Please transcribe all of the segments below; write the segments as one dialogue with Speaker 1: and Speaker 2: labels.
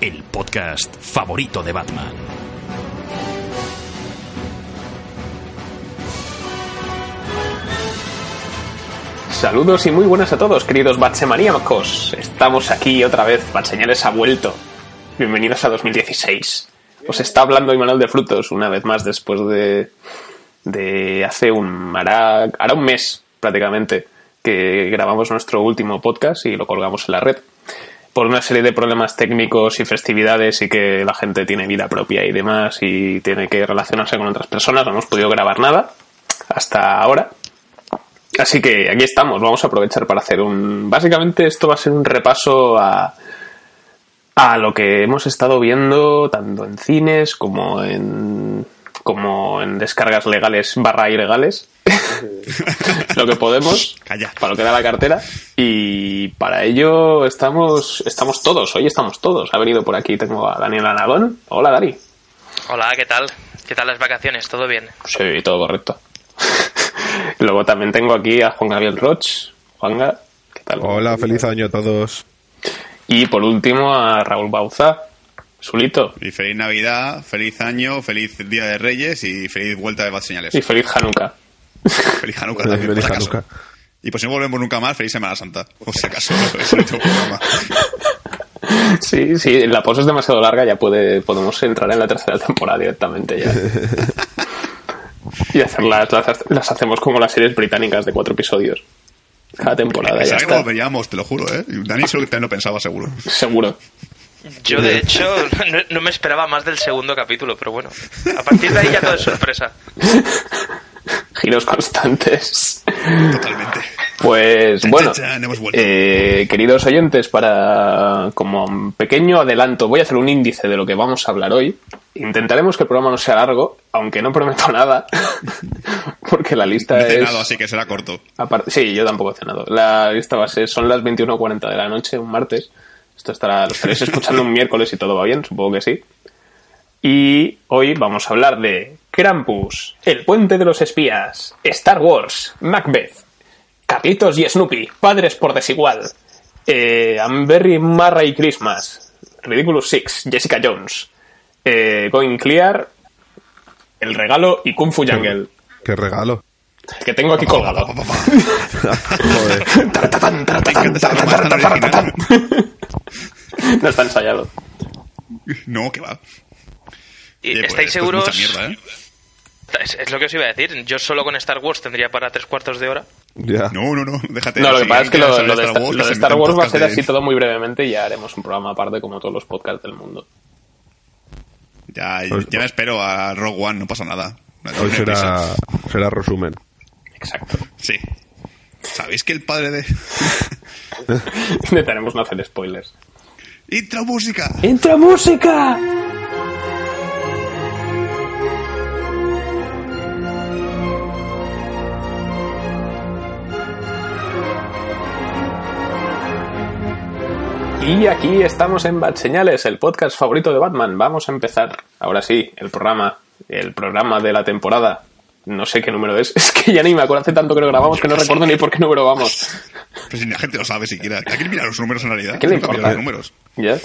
Speaker 1: el podcast favorito de Batman.
Speaker 2: Saludos y muy buenas a todos, queridos Batsemaníacos. Estamos aquí otra vez, Batseñales ha vuelto. Bienvenidos a 2016. Os está hablando Imanol de Frutos una vez más después de, de hace un... Hará, hará un mes prácticamente que grabamos nuestro último podcast y lo colgamos en la red. Por una serie de problemas técnicos y festividades y que la gente tiene vida propia y demás y tiene que relacionarse con otras personas, no hemos podido grabar nada hasta ahora. Así que aquí estamos, vamos a aprovechar para hacer un... Básicamente esto va a ser un repaso a, a lo que hemos estado viendo tanto en cines como en como en descargas legales barra ilegales lo que podemos
Speaker 3: Calla.
Speaker 2: para lo que da la cartera y para ello estamos estamos todos hoy estamos todos ha venido por aquí tengo a Daniel Anadón hola Dani
Speaker 4: Hola, ¿qué tal? ¿Qué tal las vacaciones? ¿Todo bien?
Speaker 2: sí todo correcto luego también tengo aquí a Juan Gabriel Roch Juanga qué tal
Speaker 5: Hola, feliz año a todos.
Speaker 2: y por último a Raúl Bauza Sulito
Speaker 3: Y feliz Navidad, feliz año, feliz Día de Reyes y feliz vuelta de Bad Señales.
Speaker 2: y feliz Hanukkah
Speaker 3: Feliz Hanukkah también,
Speaker 5: Feliz
Speaker 3: por acaso. Y pues si no volvemos nunca más, feliz Semana Santa. Por si acaso, es el último programa.
Speaker 2: Sí, sí, la pausa es demasiado larga, ya puede, podemos entrar en la tercera temporada directamente ya. y hacerlas, las, las hacemos como las series británicas de cuatro episodios. Cada temporada ya
Speaker 3: que
Speaker 2: está.
Speaker 3: te lo juro, ¿eh? Dani seguro que también lo pensaba, seguro.
Speaker 2: Seguro.
Speaker 4: Yo, de hecho, no, no me esperaba más del segundo capítulo, pero bueno. A partir de ahí ya todo es sorpresa.
Speaker 2: Giros constantes.
Speaker 3: Totalmente.
Speaker 2: Pues bueno, eh, queridos oyentes, para como un pequeño adelanto, voy a hacer un índice de lo que vamos a hablar hoy. Intentaremos que el programa no sea largo, aunque no prometo nada, porque la lista
Speaker 3: he
Speaker 2: es...
Speaker 3: cenado, así que será corto.
Speaker 2: Sí, yo tampoco he cenado. La lista va a ser, son las 21.40 de la noche, un martes. Esto estará, lo estaréis escuchando un miércoles y todo va bien, supongo que sí. Y hoy vamos a hablar de Krampus, El Puente de los Espías, Star Wars, Macbeth, Carlitos y Snoopy, Padres por Desigual, eh, Amberry Marra y Christmas, Ridiculous Six, Jessica Jones, eh, Going Clear, El Regalo y Kung Fu Jungle.
Speaker 5: Qué regalo.
Speaker 2: El que tengo aquí colgado. No está ensayado.
Speaker 3: No, que va.
Speaker 4: ¿Y
Speaker 3: pues,
Speaker 4: ¿Estáis
Speaker 3: esto es
Speaker 4: seguros?
Speaker 3: mucha mierda, ¿eh?
Speaker 4: Es, es lo que os iba a decir. Yo solo con Star Wars tendría para tres cuartos de hora.
Speaker 5: Ya.
Speaker 3: No, no, no, déjate.
Speaker 2: No, lo que pasa es que lo, lo de, Star, lo de Star Wars va a ser
Speaker 3: de-
Speaker 2: así todo muy brevemente y ya haremos un programa aparte como todos los podcasts del mundo.
Speaker 3: Ya,
Speaker 5: Pues-
Speaker 3: ya me espero a Rogue One, no pasa nada. No
Speaker 5: Hoy será, será resumen.
Speaker 2: Exacto.
Speaker 3: Sí. ¿Sabéis que el padre de...
Speaker 2: Intentaremos no hacer spoilers.
Speaker 3: Intro música.
Speaker 2: ¡Entra música! Y aquí estamos en Bat Señales, el podcast favorito de Batman. Vamos a empezar, ahora sí, el programa, el programa de la temporada. No sé qué número es, es que ya ni me acuerdo, hace tanto que lo grabamos que no recuerdo ni por qué número vamos.
Speaker 3: Pues si la gente lo sabe siquiera. ¿A quién mira los números en realidad?
Speaker 2: ¿A quién le importa?
Speaker 3: los números.
Speaker 2: ¿Ya?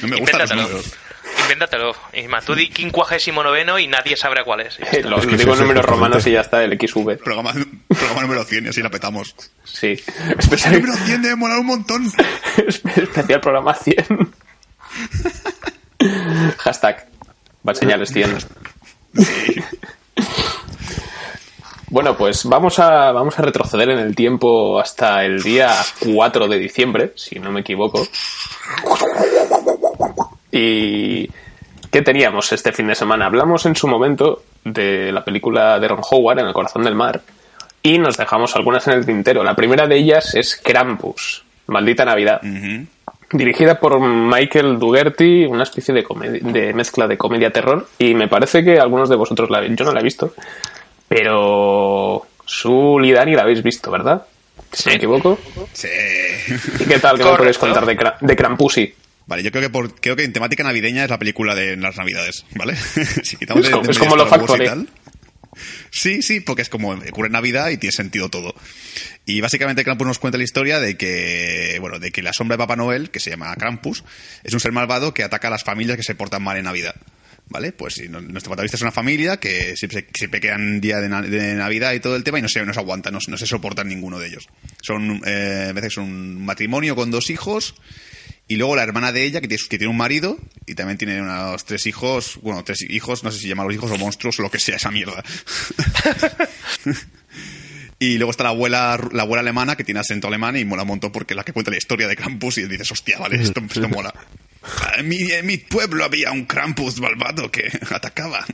Speaker 3: No me gustan los números.
Speaker 4: Invéntatelo. Isma, tú di quincuagésimo noveno y nadie sabrá cuál es.
Speaker 2: Eh, Lo, lo digo en números romanos y ya está, el XV.
Speaker 3: Programa, programa número 100 y así la petamos.
Speaker 2: Sí.
Speaker 3: El
Speaker 2: Especial,
Speaker 3: número 100 debe molar un montón.
Speaker 2: especial programa 100. Hashtag. Va señales 100. Bueno, pues vamos a, vamos a retroceder en el tiempo hasta el día 4 de diciembre, si no me equivoco. Y... ¿Qué teníamos este fin de semana? Hablamos en su momento de la película de Ron Howard, En el corazón del mar, y nos dejamos algunas en el tintero. La primera de ellas es Krampus, Maldita Navidad. Dirigida por Michael Dugerty, una especie de, de mezcla de comedia-terror. Y me parece que algunos de vosotros la Yo no la he visto. Pero. Sul y Dani la habéis visto, ¿verdad? Si me equivoco.
Speaker 3: Sí.
Speaker 2: ¿Y qué tal? ¿Qué me podéis
Speaker 4: Correcto.
Speaker 2: contar de, Krampusy?
Speaker 3: Vale, yo creo que por, creo que en temática navideña es la película de las navidades, ¿vale? si quitamos
Speaker 2: Es
Speaker 3: de-
Speaker 2: como-
Speaker 3: de
Speaker 2: es como lo.
Speaker 3: Sí, sí, porque es como ocurre en Navidad y tiene sentido todo. Y básicamente Krampus nos cuenta la historia de que, bueno, de que la sombra de Papá Noel, que se llama Krampus, es un ser malvado que ataca a las familias que se portan mal en Navidad. ¿Vale? Pues no- nuestro protagonista es una familia que siempre, siempre quedan día de, na- de Navidad y todo el tema y no se, no se aguantan, no, se- no se soportan ninguno de ellos. Son, eh, a veces son un matrimonio con dos hijos y luego la hermana de ella, que tiene, que tiene un marido y también tiene unos tres hijos, bueno, tres hijos, no sé si llamarlos hijos o monstruos o lo que sea esa mierda. y luego está la abuela, la abuela alemana que tiene acento alemán y mola un montón porque es la que cuenta la historia de Krampus y dices, hostia, vale, esto, esto mola. En mi, en mi pueblo había un Krampus malvado que atacaba.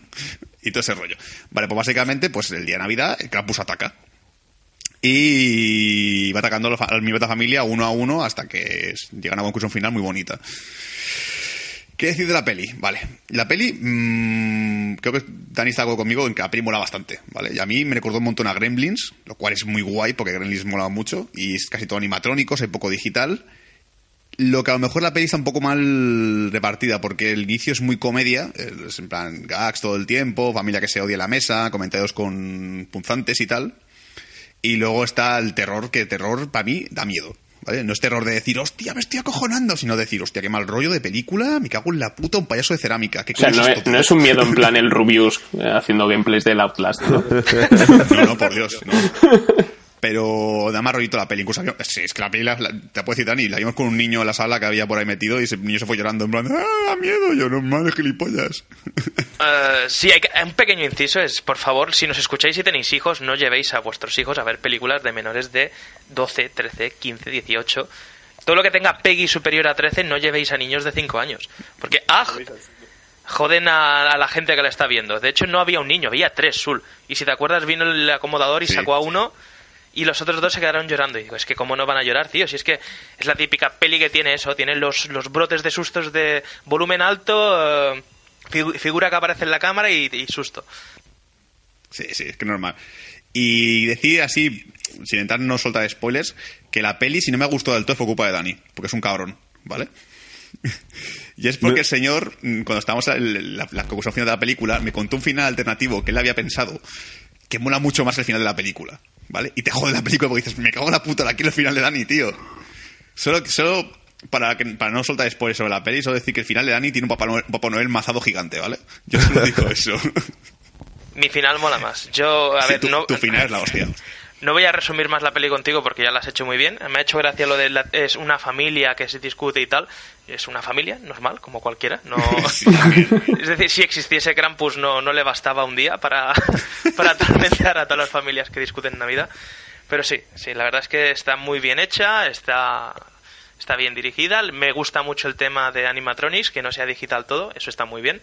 Speaker 3: Y todo ese rollo. Vale, pues básicamente, pues el día de Navidad, el Krampus ataca. Y va atacando a de la familia uno a uno hasta que llegan a una conclusión final muy bonita. ¿Qué decir de la peli? Vale. La peli, mm, creo que Dani está acuerdo conmigo en que la peli mola bastante, ¿vale? Y a mí me recordó un montón a Gremlins, lo cual es muy guay porque Gremlins mola mucho y es casi todo animatrónicos, hay poco digital. Lo que a lo mejor la peli está un poco mal repartida porque el inicio es muy comedia, es en plan gags todo el tiempo, familia que se odia en la mesa, comentarios con punzantes y tal. Y luego está el terror, que terror para mí da miedo. ¿vale? No es terror de decir, hostia, me estoy acojonando, sino decir, hostia, qué mal rollo de película, me cago en la puta, un payaso de cerámica. ¿Qué
Speaker 2: O sea, no
Speaker 3: es
Speaker 2: no es un miedo en plan el Rubius eh, haciendo gameplays del Outlast, ¿no?
Speaker 3: No, no, por Dios, no. Pero da más rollito la peli. Incluso había- sí, es que la peli, la- la- te puedo decir, Dani, la vimos con un niño en la sala que había por ahí metido y ese niño se fue llorando en plan, ¡ah, da miedo! Yo, no mames, gilipollas.
Speaker 4: Eh, sí, hay que- un pequeño inciso es, por favor, si nos escucháis y tenéis hijos, no llevéis a vuestros hijos a ver películas de menores de 12, 13, 15, 18. Todo lo que tenga Peggy superior a 13, no llevéis a niños de 5 años. Porque, ¡ah! Joden a, a la gente que la está viendo. De hecho, no había un niño, había tres, Sul. Y si te acuerdas, vino el acomodador y
Speaker 3: Sí.
Speaker 4: sacó a uno y los otros dos se quedaron llorando. Y digo, es que cómo no van a llorar, tío. Si es que es la típica peli que tiene eso, tiene los, los brotes de sustos de volumen alto, eh, figu- figura que aparece en la cámara y, y susto.
Speaker 3: Sí, sí, es que normal. Y decir así, sin entrar no soltar spoilers, que la peli, si no me ha gustado del todo, fue culpa de Dani, porque es un cabrón, ¿vale? y es porque el señor, mm, cuando estábamos en la, la conclusión final de la película, me contó un final alternativo que él había pensado que mola mucho más el final de la película, ¿vale? Y te jode la película porque dices, me cago en la puta, quiero el final de Dani, tío. Solo, solo para, que, para no soltar spoilers sobre la peli, solo decir que el final de Dani tiene un Papá Noel, un Papá Noel mazado gigante, ¿vale? Yo solo digo eso.
Speaker 4: Mi final mola más. Yo, a
Speaker 3: Sí,
Speaker 4: ver,
Speaker 3: tu,
Speaker 4: no,
Speaker 3: tu final es la hostia.
Speaker 4: No voy a resumir más la peli contigo porque ya la has hecho muy bien. Me ha hecho gracia lo de la- es una familia que se discute y tal. Es una familia normal, como cualquiera. No,
Speaker 3: Sí.
Speaker 4: Es decir, si existiese Krampus no, no le bastaba un día para, para atormentar a todas las familias que discuten en Navidad. Pero sí, sí, la verdad es que está muy bien hecha, está, está bien dirigida. Me gusta mucho el tema de animatronics, que no sea digital todo, eso está muy bien.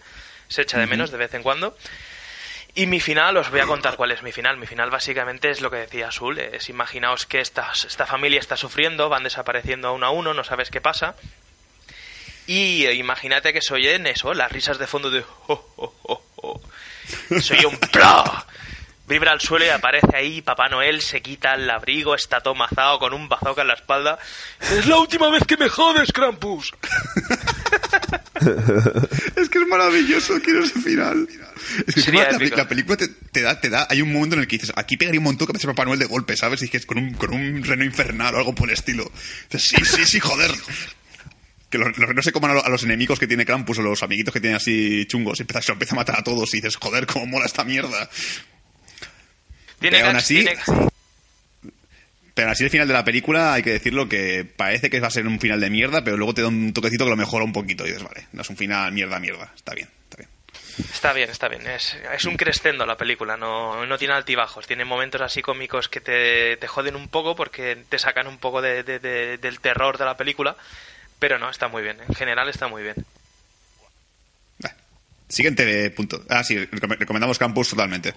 Speaker 4: Se echa de menos de vez en cuando. Y mi final, os voy a contar cuál es mi final. Mi final básicamente es lo que decía Azul. Es imaginaos que esta, esta familia está sufriendo, van desapareciendo uno a uno, no sabes qué pasa. Y imagínate que soy en eso, las risas de fondo de... "Oh, oh, oh, oh". Soy un pla. Vibra al suelo y aparece ahí Papá Noel, se quita el abrigo, está tomazado con un bazooka en la espalda. Es la última vez que me jodes, Krampus.
Speaker 3: Es que es maravilloso, quiero ese final. Es que
Speaker 4: Sería
Speaker 3: la, película te, te da, te da, hay un momento en el que dices, aquí pegaría un montón que aparece Papá Noel de golpe, ¿sabes? Y es que es con un, con un reno infernal o algo por el estilo. Dices, sí, sí, sí, joder. Que lo, lo que no se coman a, lo- a los enemigos que tiene Krampus o los amiguitos que tiene así chungos, y empieza, se empieza a matar a todos y dices, joder, cómo mola esta mierda.
Speaker 4: Tiene
Speaker 3: Pero aún así-
Speaker 4: tiene-
Speaker 3: Pero así el final de la película hay que decirlo que parece que va a ser un final de mierda, pero luego te da un toquecito que lo mejora un poquito y dices, vale, no es un final mierda, mierda. Está bien, está bien.
Speaker 4: Está bien, está bien. Es, es un crescendo la película, no, no tiene altibajos. Tiene momentos así cómicos que te, te joden un poco porque te sacan un poco de- de- de- del terror de la película. Pero no, está muy bien. En general está muy bien.
Speaker 3: Siguiente punto. Ah, sí, recom- recomendamos Campus totalmente.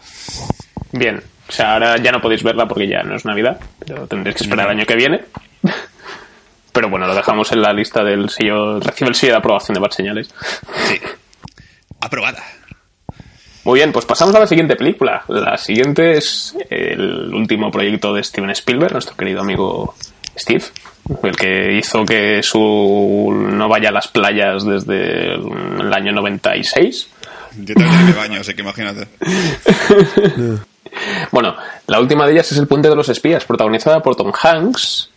Speaker 2: Bien, o sea, ahora ya no podéis verla porque ya no es Navidad, pero tendréis que esperar el año que viene. Pero bueno, lo dejamos en la lista del sello. Recibe el sello de aprobación de Bad Señales.
Speaker 3: Sí. Aprobada.
Speaker 2: Muy bien, pues pasamos a la siguiente película. La siguiente es el último proyecto de Steven Spielberg, nuestro querido amigo Steve, el que hizo que su no vaya a las playas desde el año 96.
Speaker 3: Yo también me baño, así que imagínate.
Speaker 2: Bueno, la última de ellas es El puente de los espías, protagonizada por Tom Hanks.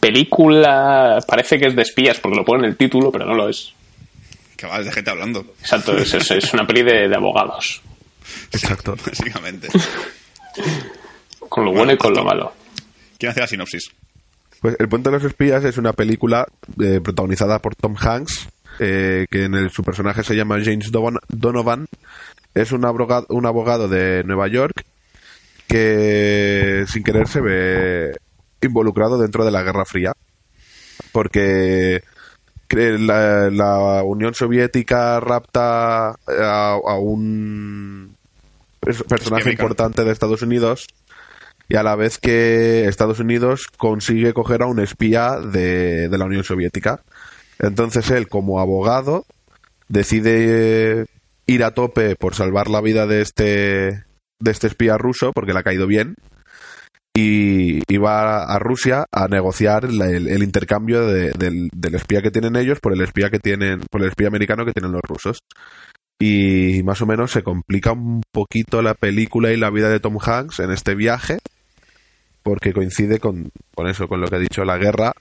Speaker 2: Película, parece que es de espías porque lo pone en el título, pero no lo es.
Speaker 3: Que va, de gente hablando.
Speaker 2: Exacto, es, es- es una peli de, de abogados,
Speaker 5: Exacto.
Speaker 3: Básicamente.
Speaker 2: con lo bueno y con lo malo.
Speaker 3: ¿Quién hace la sinopsis?
Speaker 5: Pues El Puente de los Espías es una película eh, protagonizada por Tom Hanks, eh, que en el, su personaje se llama James Donovan. Es un abogado, un abogado de Nueva York que sin querer se ve involucrado dentro de la Guerra Fría. Porque cre- la, la Unión Soviética rapta a, a un pers- personaje importante de Estados Unidos y a la vez que Estados Unidos consigue coger a un espía de, de la Unión Soviética. Entonces él, como abogado, decide ir a tope por salvar la vida de este, de este espía ruso, porque le ha caído bien, y, va a Rusia a negociar el, intercambio de- del, del espía que tienen ellos por el espía que tienen, por el espía americano que tienen los rusos. Y más o menos se complica un poquito la película y la vida de Tom Hanks en este viaje, porque coincide con, con eso, con lo que ha dicho la guerra.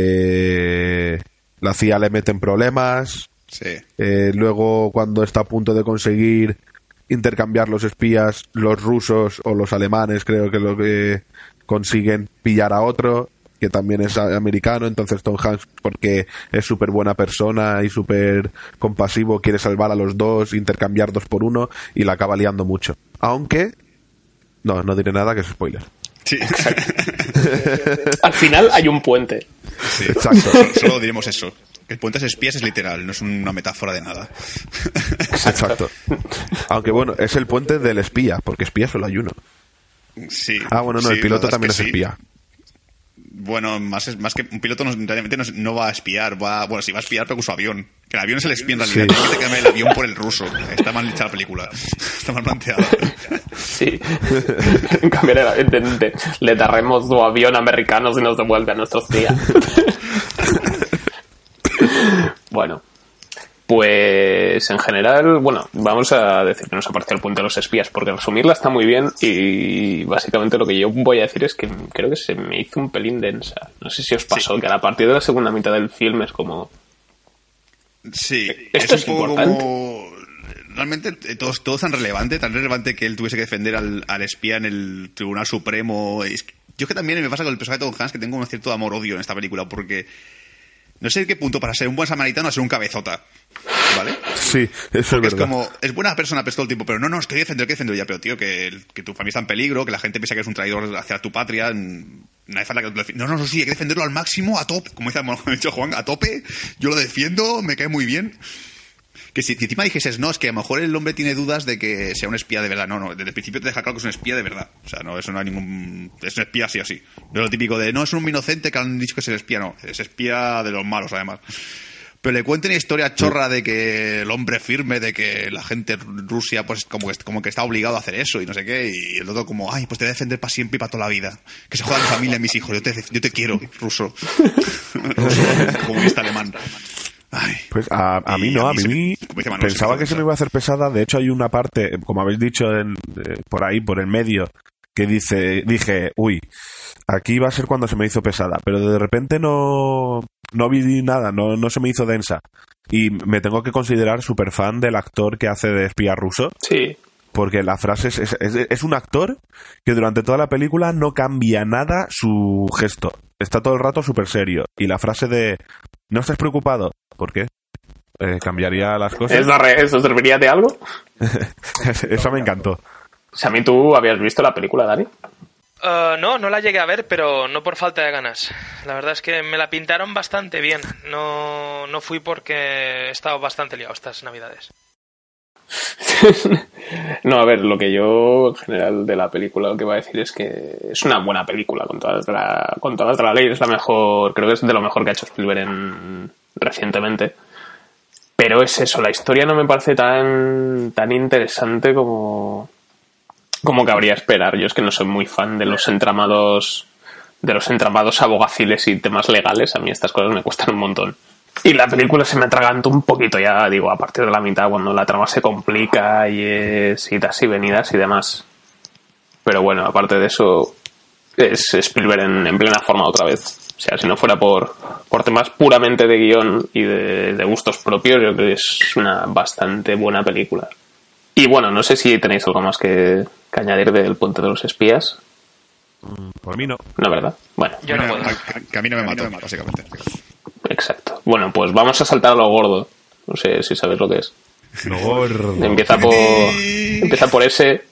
Speaker 5: Eh, la CIA le mete en problemas,
Speaker 3: Sí.
Speaker 5: eh, luego, cuando está a punto de conseguir intercambiar los espías, los rusos o los alemanes, creo que lo que consiguen pillar a otro, que también es americano. Entonces, Tom Hanks, porque es súper buena persona y súper compasivo, quiere salvar a los dos, intercambiar dos por uno y la acaba liando mucho. Aunque, no, no diré nada que es spoiler.
Speaker 3: Sí.
Speaker 2: Al final hay un puente.
Speaker 3: Sí.
Speaker 5: Exacto.
Speaker 3: Solo, solo diremos eso. El puente de espías es literal, no es una metáfora de nada.
Speaker 5: Exacto. Aunque bueno, es el puente del espía, porque espía solo hay uno.
Speaker 3: Sí.
Speaker 5: Ah, bueno, no,
Speaker 3: Sí,
Speaker 5: el piloto también es
Speaker 3: que sí.
Speaker 5: espía.
Speaker 3: Bueno, más, es- más que un piloto no, realmente no, no va a espiar, va, bueno, sí va a espiar pero con su avión. Que el avión es el espía en realidad,
Speaker 5: Sí.
Speaker 3: que el avión por el ruso. Está mal hecha la película. Está mal planteada.
Speaker 2: Sí. Cambiaré de, de- de- le daremos su avión americano si nos devuelve a nuestros días. bueno. Pues en general, bueno, vamos a decir que nos apareció el puente de los espías, porque resumirla está muy bien y básicamente lo que yo voy a decir es que creo que se me hizo un pelín densa. No sé si os pasó, que a partir de la segunda mitad del film es como...
Speaker 3: Sí,
Speaker 2: Esto
Speaker 3: es
Speaker 2: importante.
Speaker 3: como... Realmente eh, todo, todo es tan relevante, tan relevante que él tuviese que defender al, al espía en el Tribunal Supremo. Es que- yo es que también me pasa con el personaje de Tom Hanks que tengo un cierto amor-odio en esta película, porque no sé en qué punto para ser un buen samaritano a ser un cabezota, ¿vale?
Speaker 5: Sí, eso es
Speaker 3: Porque es
Speaker 5: verdad.
Speaker 3: como, es buena persona pero todo el tiempo, pero no, no, es que defender, que defender ya, pero tío, que, que tu familia está en peligro, que la gente piensa que eres un traidor hacia tu patria, no hay falta que lo No, no, no, sí, hay que defenderlo al máximo, a tope, como dice, como ha dicho Juan, a tope, yo lo defiendo, me cae muy bien. Que si, encima dijeses, no, es que a lo mejor el hombre tiene dudas de que sea un espía de verdad. No, no, desde el principio te deja claro que es un espía de verdad. O sea, no, eso no hay ningún. Es un espía así o así. No lo típico de, no, es un inocente que han dicho que es el espía, no. Es espía de los malos, además. Pero le cuenta una historia chorra de que el hombre firme, de que la gente en Rusia, pues como que, como que está obligado a hacer eso y no sé qué. Y el otro, como, ay, pues te voy a defender para siempre y para toda la vida. Que se joda mi familia y mis hijos. Yo te, yo te quiero, ruso. ruso comunista alemán. Ay.
Speaker 5: Pues a, mí no,
Speaker 3: a
Speaker 5: a
Speaker 3: mí me-
Speaker 5: pensaba que se me iba a hacer pesada. De hecho, hay una parte, como habéis dicho en, eh, por ahí, por el medio, que dice, dije, uy, aquí va a ser cuando se me hizo pesada. Pero de repente no, no vi nada, no, no se me hizo densa. Y me tengo que considerar súper fan del actor que hace de espía ruso.
Speaker 2: Sí.
Speaker 5: Porque la frase es, es, es- es un actor que durante toda la película no cambia nada su gesto. Está todo el rato súper serio. Y la frase de no estás preocupado. ¿Por qué? Eh, cambiaría las cosas.
Speaker 2: ¿Es la re- ¿Eso serviría de algo?
Speaker 5: Eso me encantó.
Speaker 2: O sea, a mí tú habías visto la película, Dani.
Speaker 4: Eh, no, no la llegué a ver, pero no por falta de ganas. La verdad es que me la pintaron bastante bien. No, no fui porque he estado bastante liado estas navidades.
Speaker 2: No, a ver, lo que yo en general de la película lo que voy a decir es que es una buena película con toda la, con toda la ley. Es la mejor, creo que es de lo mejor que ha hecho Spielberg en, recientemente. Pero es eso, la historia no me parece tan, tan interesante como, como cabría esperar. Yo es que no soy muy fan de los entramados, de los entramados abogaciles y temas legales. A mí estas cosas me cuestan un montón. Y la película se me atragantó un poquito ya, digo, a partir de la mitad, cuando la trama se complica y es idas y venidas y demás. Pero bueno, aparte de eso, es Spielberg en plena forma otra vez. O sea, si no fuera por, por temas puramente de guion y de, de gustos propios, yo creo que es una bastante buena película. Y bueno, no sé si tenéis algo más que, que añadir del Puente de los Espías.
Speaker 5: Por mí no.
Speaker 2: No, ¿verdad? Bueno,
Speaker 4: Yo no puedo.
Speaker 3: Que- que a mí no me mató, básicamente.
Speaker 2: exacto. Bueno, pues vamos a saltar a lo gordo. No sé si sabes lo que es.
Speaker 5: Lo gordo.
Speaker 2: Empieza por, empieza por ese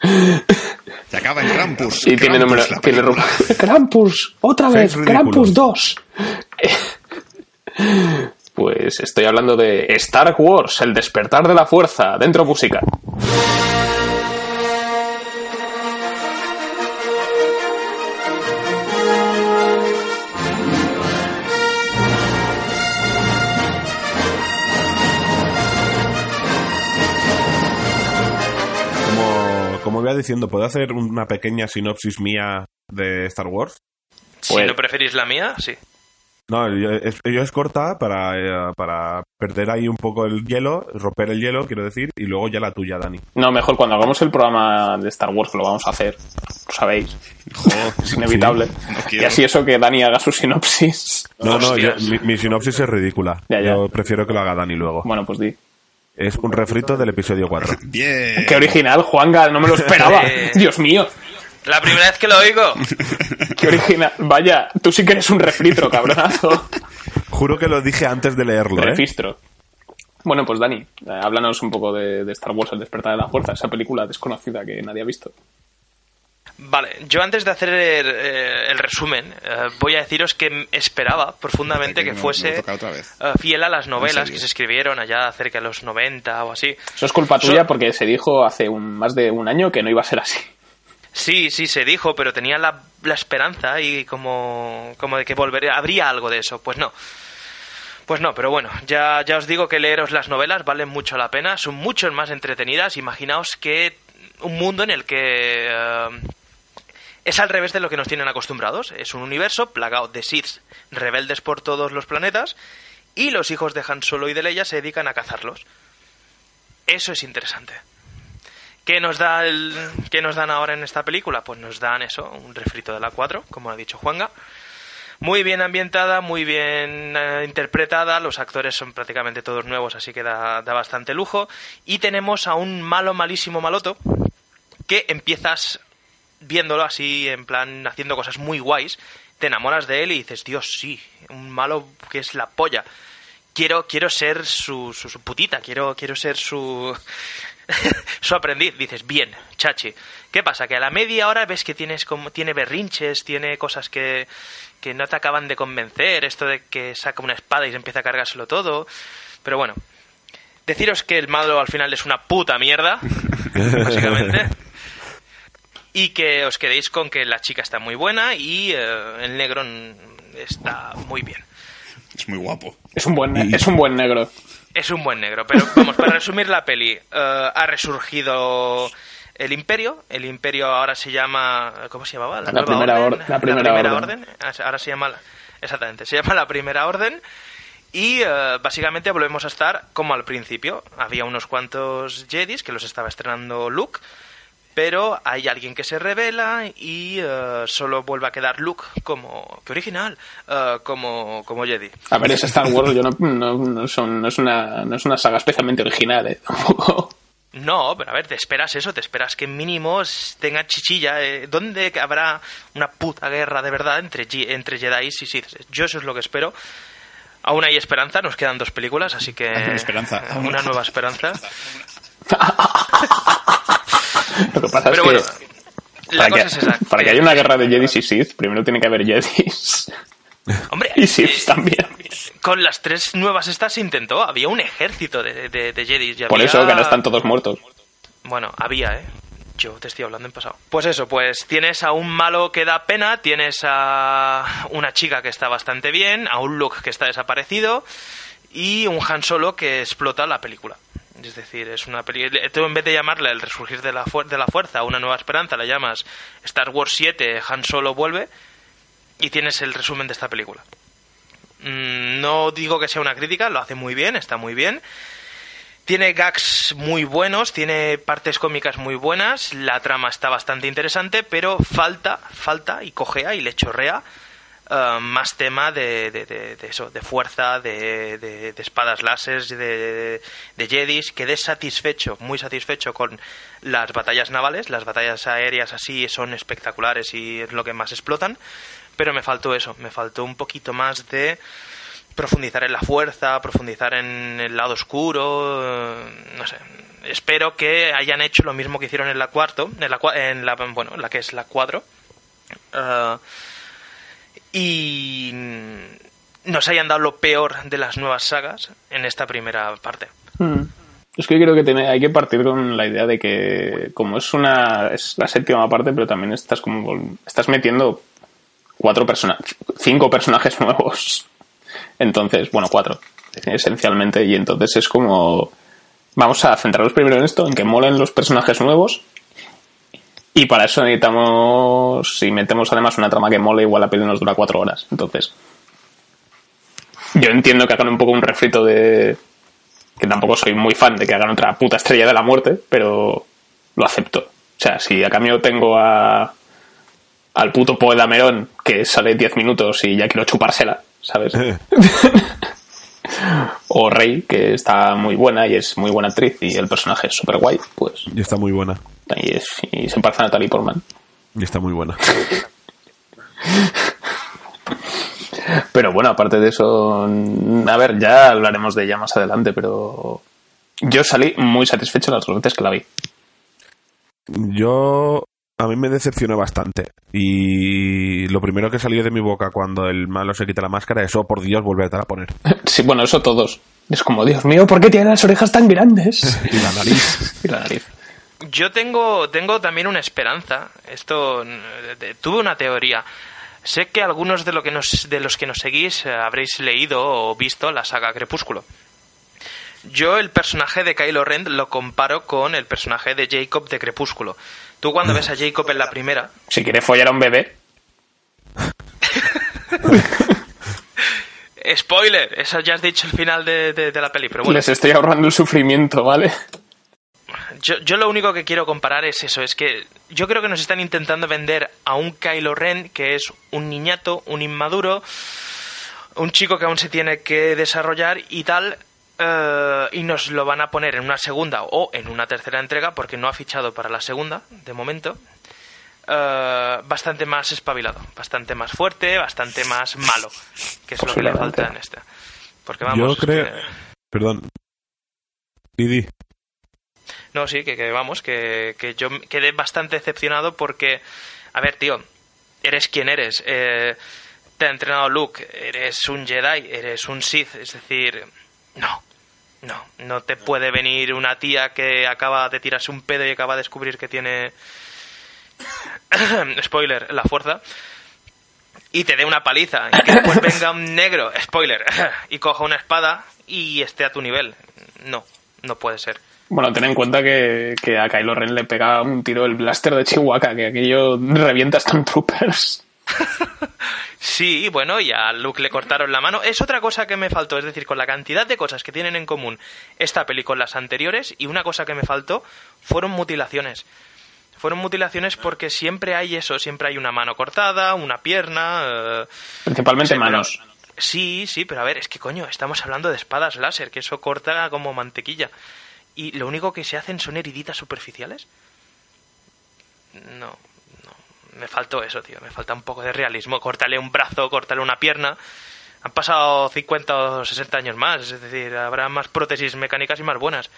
Speaker 3: Se acaba en Krampus.
Speaker 2: y tiene número. Tiene Krampus, otra vez. Krampus 2. Pues estoy hablando de Star Wars, el despertar de la fuerza, dentro música.
Speaker 5: Diciendo, ¿puedo hacer una pequeña sinopsis mía de Star Wars?
Speaker 4: Si
Speaker 2: Pues-
Speaker 4: no preferís la mía, sí.
Speaker 5: No, yo es, yo es corta para, eh, para perder ahí un poco el hielo, romper el hielo, quiero decir, y luego ya la tuya, Dani.
Speaker 2: No, mejor cuando hagamos el programa de Star Wars, que lo vamos a hacer, lo sabéis,
Speaker 3: Joder,
Speaker 2: es inevitable.
Speaker 3: no
Speaker 2: y así eso que Dani haga su sinopsis.
Speaker 5: No, no, yo- mi, mi sinopsis es ridícula.
Speaker 2: Ya, ya.
Speaker 5: Yo prefiero que lo haga Dani luego.
Speaker 2: Bueno, pues di.
Speaker 5: Es un refrito del episodio 4.
Speaker 3: Bien.
Speaker 2: Qué original, Juanga, no me lo esperaba. Dios mío,
Speaker 4: La primera vez que lo oigo.
Speaker 2: qué original. Vaya, tú sí que eres un refritro, cabronazo.
Speaker 5: Juro que lo dije antes de leerlo, ¿eh?
Speaker 2: Refistro. Bueno, pues Dani, eh, háblanos un poco de, de Star Wars, El despertar de la fuerza, esa película desconocida que nadie ha visto.
Speaker 4: Vale, yo antes de hacer el, eh, el resumen, eh, voy a deciros que esperaba profundamente
Speaker 3: Que
Speaker 4: fuese eh, fiel a las novelas que se escribieron allá cerca de los 90 o así.
Speaker 2: Eso es culpa
Speaker 4: So-
Speaker 2: tuya porque se dijo hace un, más de un año que no iba a ser así.
Speaker 4: Sí, sí, se dijo, pero tenía la, la esperanza y como, como de que volvería, habría algo de eso. Pues no. Pues no, pero bueno, ya, ya os digo que leeros las novelas valen mucho la pena, son mucho más entretenidas. Imaginaos que un mundo en el que es al revés de lo que nos tienen acostumbrados. Es un universo plagado de Sith rebeldes por todos los planetas y los hijos de Han Solo y de Leia se dedican a cazarlos. Eso es interesante. ¿Qué nos, da ¿Qué nos dan ahora en esta película? Pues nos dan eso, un refrito de la 4, como ha dicho Juanga. Muy bien ambientada, muy bien eh, interpretada, los actores son prácticamente todos nuevos, así que da, da bastante lujo. Y tenemos a un malo, malísimo maloto, que empiezas viéndolo así, en plan, haciendo cosas muy guays, te enamoras de él y dices, Dios, sí, un malo que es la polla. Quiero, quiero ser su, su, su putita, quiero, quiero ser su, su aprendiz. Dices, bien, chachi. ¿Qué pasa? Que a la media hora ves que tienes como, tiene berrinches, tiene cosas que, que no te acaban de convencer, esto de que saca una espada y se empieza a cargárselo todo. Pero bueno, deciros que el malo al final es una puta mierda, básicamente. Y que os quedéis con que la chica está muy buena y eh, el negro está muy bien.
Speaker 3: Es muy guapo.
Speaker 2: Es un buen, es un buen negro.
Speaker 4: Es un buen negro, pero vamos, para resumir la peli, eh, ha resurgido el Imperio. El Imperio ahora se llama. ¿Cómo se llamaba?
Speaker 2: La
Speaker 4: nueva
Speaker 2: primera or- la primera orden.
Speaker 4: Ahora se llama. Exactamente, se llama la Primera Orden. Y eh, básicamente volvemos a estar como al principio. Había unos cuantos Jedis que los estaba estrenando Luke. Pero hay alguien que se revela y eh, solo vuelve a quedar Luke como... ¡Qué original! eh, como, como Jedi.
Speaker 2: A ver, es Star Wars, yo no, no, no son- no es una, no es una saga especialmente original, ¿eh? Tampoco.
Speaker 4: No, pero a ver, te esperas eso, te esperas que mínimo tenga chichilla. Eh, ¿Dónde habrá una puta guerra de verdad entre, entre Jedi y Sith? Yo eso es lo que espero. Aún hay esperanza, nos quedan dos películas, así que...
Speaker 3: Hay una esperanza.
Speaker 4: Una nueva esperanza.
Speaker 2: Lo que pasa
Speaker 4: Pero
Speaker 2: es
Speaker 4: bueno,
Speaker 2: que, para, que
Speaker 4: es
Speaker 2: para que haya una guerra de Jedis y Sith, primero tiene que haber Jedis.
Speaker 4: Hombre,
Speaker 2: Y Sith también.
Speaker 4: con las tres nuevas estas se intentó. Había un ejército de, de, de Jedis.
Speaker 2: Por
Speaker 4: había-
Speaker 2: eso que no están todos muertos.
Speaker 4: Bueno, había, ¿eh? Yo te estoy hablando en pasado. Pues eso, pues tienes a un malo que da pena, tienes a una chica que está bastante bien, a un Luke que está desaparecido y un Han Solo que explota la película. Es decir, es una película... Tú en vez de llamarla El resurgir de la, de la fuerza, una nueva esperanza, la llamas Star Wars 7, Han Solo vuelve y tienes el resumen de esta película. Mm, No digo que sea una crítica, lo hace muy bien, está muy bien. Tiene gags muy buenos, tiene partes cómicas muy buenas, la trama está bastante interesante, pero falta, falta y cojea y le chorrea eh, más tema de, de- eso, de fuerza, de, espadas láser, de, de jedis. Quedé satisfecho, muy satisfecho con las batallas navales, las batallas aéreas así son espectaculares y es lo que más explotan, pero me faltó eso, me faltó un poquito más de profundizar en la fuerza, profundizar en el lado oscuro, eh, no sé. Espero que hayan hecho lo mismo que hicieron en la cuarto, en la, en la bueno, la que es la cuadro. eh, y nos hayan dado lo peor de las nuevas sagas en esta primera parte.
Speaker 2: Es que creo que tiene- hay que partir con la idea de que como es una es la séptima parte, pero también estás como estás metiendo cuatro cinco personajes nuevos. Entonces, bueno, cuatro esencialmente y entonces es como vamos a centrarnos primero en esto, en que molen los personajes nuevos. Y para eso necesitamos, si metemos además una trama que mole, igual la peli nos dura cuatro horas. Entonces, yo entiendo que hagan un poco un refrito de, que tampoco soy muy fan de que hagan otra puta estrella de la muerte, pero lo acepto. O sea, si a cambio tengo a al puto Poe Dameron que sale 10 minutos y ya quiero chupársela, ¿sabes? o Rey, que está muy buena y es muy buena actriz y el personaje es súper guay, pues
Speaker 5: Y está muy buena.
Speaker 2: Y, es, y se parece a Natalie Portman.
Speaker 5: Y está muy buena.
Speaker 2: Pero bueno, aparte de eso, mm, a ver, ya hablaremos de ella más adelante, pero yo salí muy satisfecho las dos veces que la vi.
Speaker 5: Yo. A mí me decepcionó bastante. Y lo primero que salió de mi boca cuando el malo se quita la máscara es: oh, por Dios, vuelve a poner.
Speaker 2: Sí, bueno, eso todos. Es como, Dios mío, ¿por qué tiene las orejas tan grandes?
Speaker 5: Y la nariz.
Speaker 2: y la nariz.
Speaker 4: Yo tengo, tengo también una esperanza. Esto eh, de- tuve una teoría. Sé que algunos de, lo que nos, de los que nos seguís eh, habréis leído o visto la saga Crepúsculo. Yo el personaje de Kylo Ren lo comparo con el personaje de Jacob de Crepúsculo. Tú cuando ves a Jacob en la primera,
Speaker 2: Si quiere follar a un bebé,
Speaker 4: spoiler, eso ya has dicho el final de, de- de la peli, pero bueno.
Speaker 2: les estoy ahorrando el sufrimiento, ¿vale?
Speaker 4: Yo, yo lo único que quiero comparar es eso, es que yo creo que nos están intentando vender a un Kylo Ren que es un niñato, un inmaduro, un chico que aún se tiene que desarrollar y tal, eh, y nos lo van a poner en una segunda o en una tercera entrega, porque no ha fichado para la segunda, de momento, eh, bastante más espabilado, bastante más fuerte, bastante más malo, que es lo que le falta en este. Porque vamos,
Speaker 5: Yo creo.
Speaker 4: que-
Speaker 5: Perdón. Didi.
Speaker 4: No, sí, que, que vamos, que, que yo quedé bastante decepcionado porque, a ver, tío, eres quien eres. eh, te ha entrenado Luke, eres un Jedi, eres un Sith, es decir, no, no, no te puede venir una tía que acaba de tirarse un pedo y acaba de descubrir que tiene, spoiler, la fuerza, y te dé una paliza, y que después venga un negro, spoiler, y coja una espada y esté a tu nivel. No, no puede ser.
Speaker 2: Bueno, ten en cuenta que, que a Kylo Ren le pega un tiro el blaster de Chihuahua, que aquello revienta Stormtroopers.
Speaker 4: Sí, bueno, y a Luke le cortaron la mano. Es otra cosa que me faltó, es decir, con la cantidad de cosas que tienen en común esta peli con las anteriores, y una cosa que me faltó fueron mutilaciones. Fueron mutilaciones porque siempre hay eso, siempre hay una mano cortada, una pierna. eh,
Speaker 2: Principalmente manos.
Speaker 4: Sí, sí, pero a ver, es que coño, estamos hablando de espadas láser, que eso corta como mantequilla. ¿Y lo único que se hacen son heriditas superficiales? No, no. Me faltó eso, tío. Me falta un poco de realismo. Córtale un brazo, córtale una pierna. Han pasado 50 o 60 años más. Es decir, habrá más prótesis mecánicas y más buenas.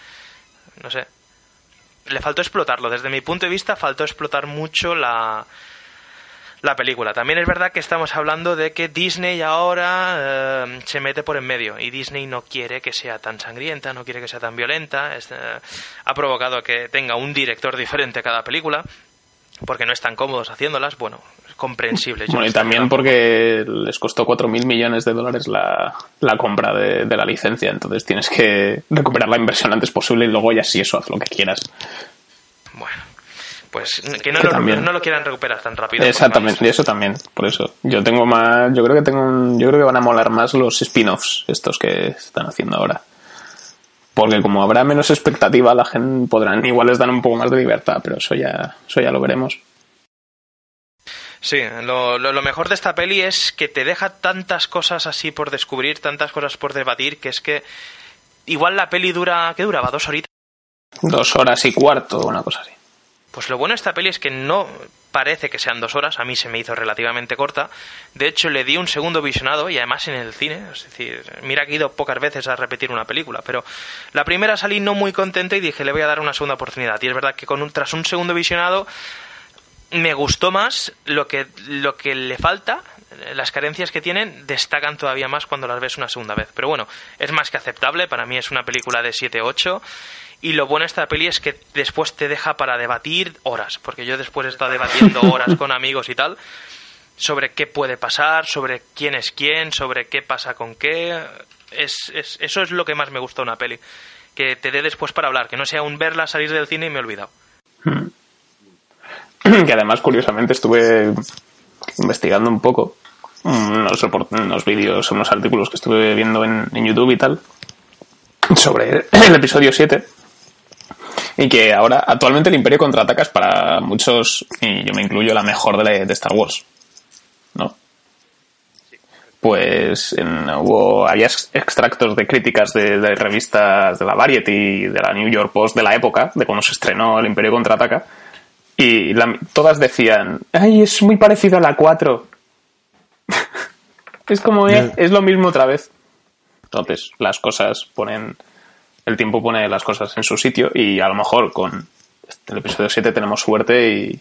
Speaker 4: No sé. Le faltó explotarlo. Desde mi punto de vista, faltó explotar mucho la, la película. También es verdad que estamos hablando de que Disney ahora eh, se mete por en medio y Disney no quiere que sea tan sangrienta, no quiere que sea tan violenta. Es, eh, ha provocado que tenga un director diferente cada película porque no están cómodos haciéndolas. Bueno, es comprensible. Yo
Speaker 2: Bueno, y también porque les costó 4.000 millones de dólares la, la compra de, de la licencia, entonces tienes que recuperar la inversión antes posible y luego ya sí eso, haz lo que quieras.
Speaker 4: Bueno, pues que no,
Speaker 2: Que
Speaker 4: lo,
Speaker 2: también.
Speaker 4: no lo quieran recuperar tan rápido.
Speaker 2: Exactamente, y eso también, por eso. Yo tengo más, yo creo que tengo un- yo creo que van a molar más los spin-offs, estos que están haciendo ahora. Porque como habrá menos expectativa, la gente podrán, igual les dan un poco más de libertad, pero eso ya, eso ya lo veremos.
Speaker 4: Sí, lo, lo- lo mejor de esta peli es que te deja tantas cosas así por descubrir, tantas cosas por debatir, que es que igual la peli dura, ¿qué duraba? ¿Dos horitas?
Speaker 2: Dos horas y cuarto, una cosa así.
Speaker 4: Pues lo bueno de esta peli es que no parece que sean dos horas, a mí se me hizo relativamente corta. De hecho, le di un segundo visionado y además en el cine. Es decir, mira que he ido pocas veces a repetir una película, pero la primera salí no muy contento y dije, le voy a dar una segunda oportunidad. Y es verdad que con un, tras un segundo visionado me gustó más lo que, lo que le falta. Las carencias que tienen destacan todavía más cuando las ves una segunda vez. Pero bueno, es más que aceptable. Para mí es una película de 7-8. Y lo bueno de esta peli es que después te deja para debatir horas. Porque yo después he estado debatiendo horas con amigos y tal. Sobre qué puede pasar, sobre quién es quién, sobre qué pasa con qué. Es, es- eso es lo que más me gusta una peli. Que te dé después para hablar. Que no sea un verla, salir del cine y me he olvidado.
Speaker 2: que además curiosamente estuve investigando un poco unos, report- unos vídeos, unos artículos que estuve viendo en, en YouTube y tal sobre el episodio 7 y que ahora actualmente el Imperio contraataca es para muchos y yo me incluyo la mejor de, la- de Star Wars ¿no? pues en- hubo había ex- extractos de críticas de, de revistas de la Variety de la New York Post de la época de cuando se estrenó el Imperio contraataca y la- todas decían, ay, es muy parecido a la 4. es como, eh, es lo mismo otra vez. Entonces, las cosas ponen, el tiempo pone las cosas en su sitio y a lo mejor con el episodio 7 tenemos suerte y,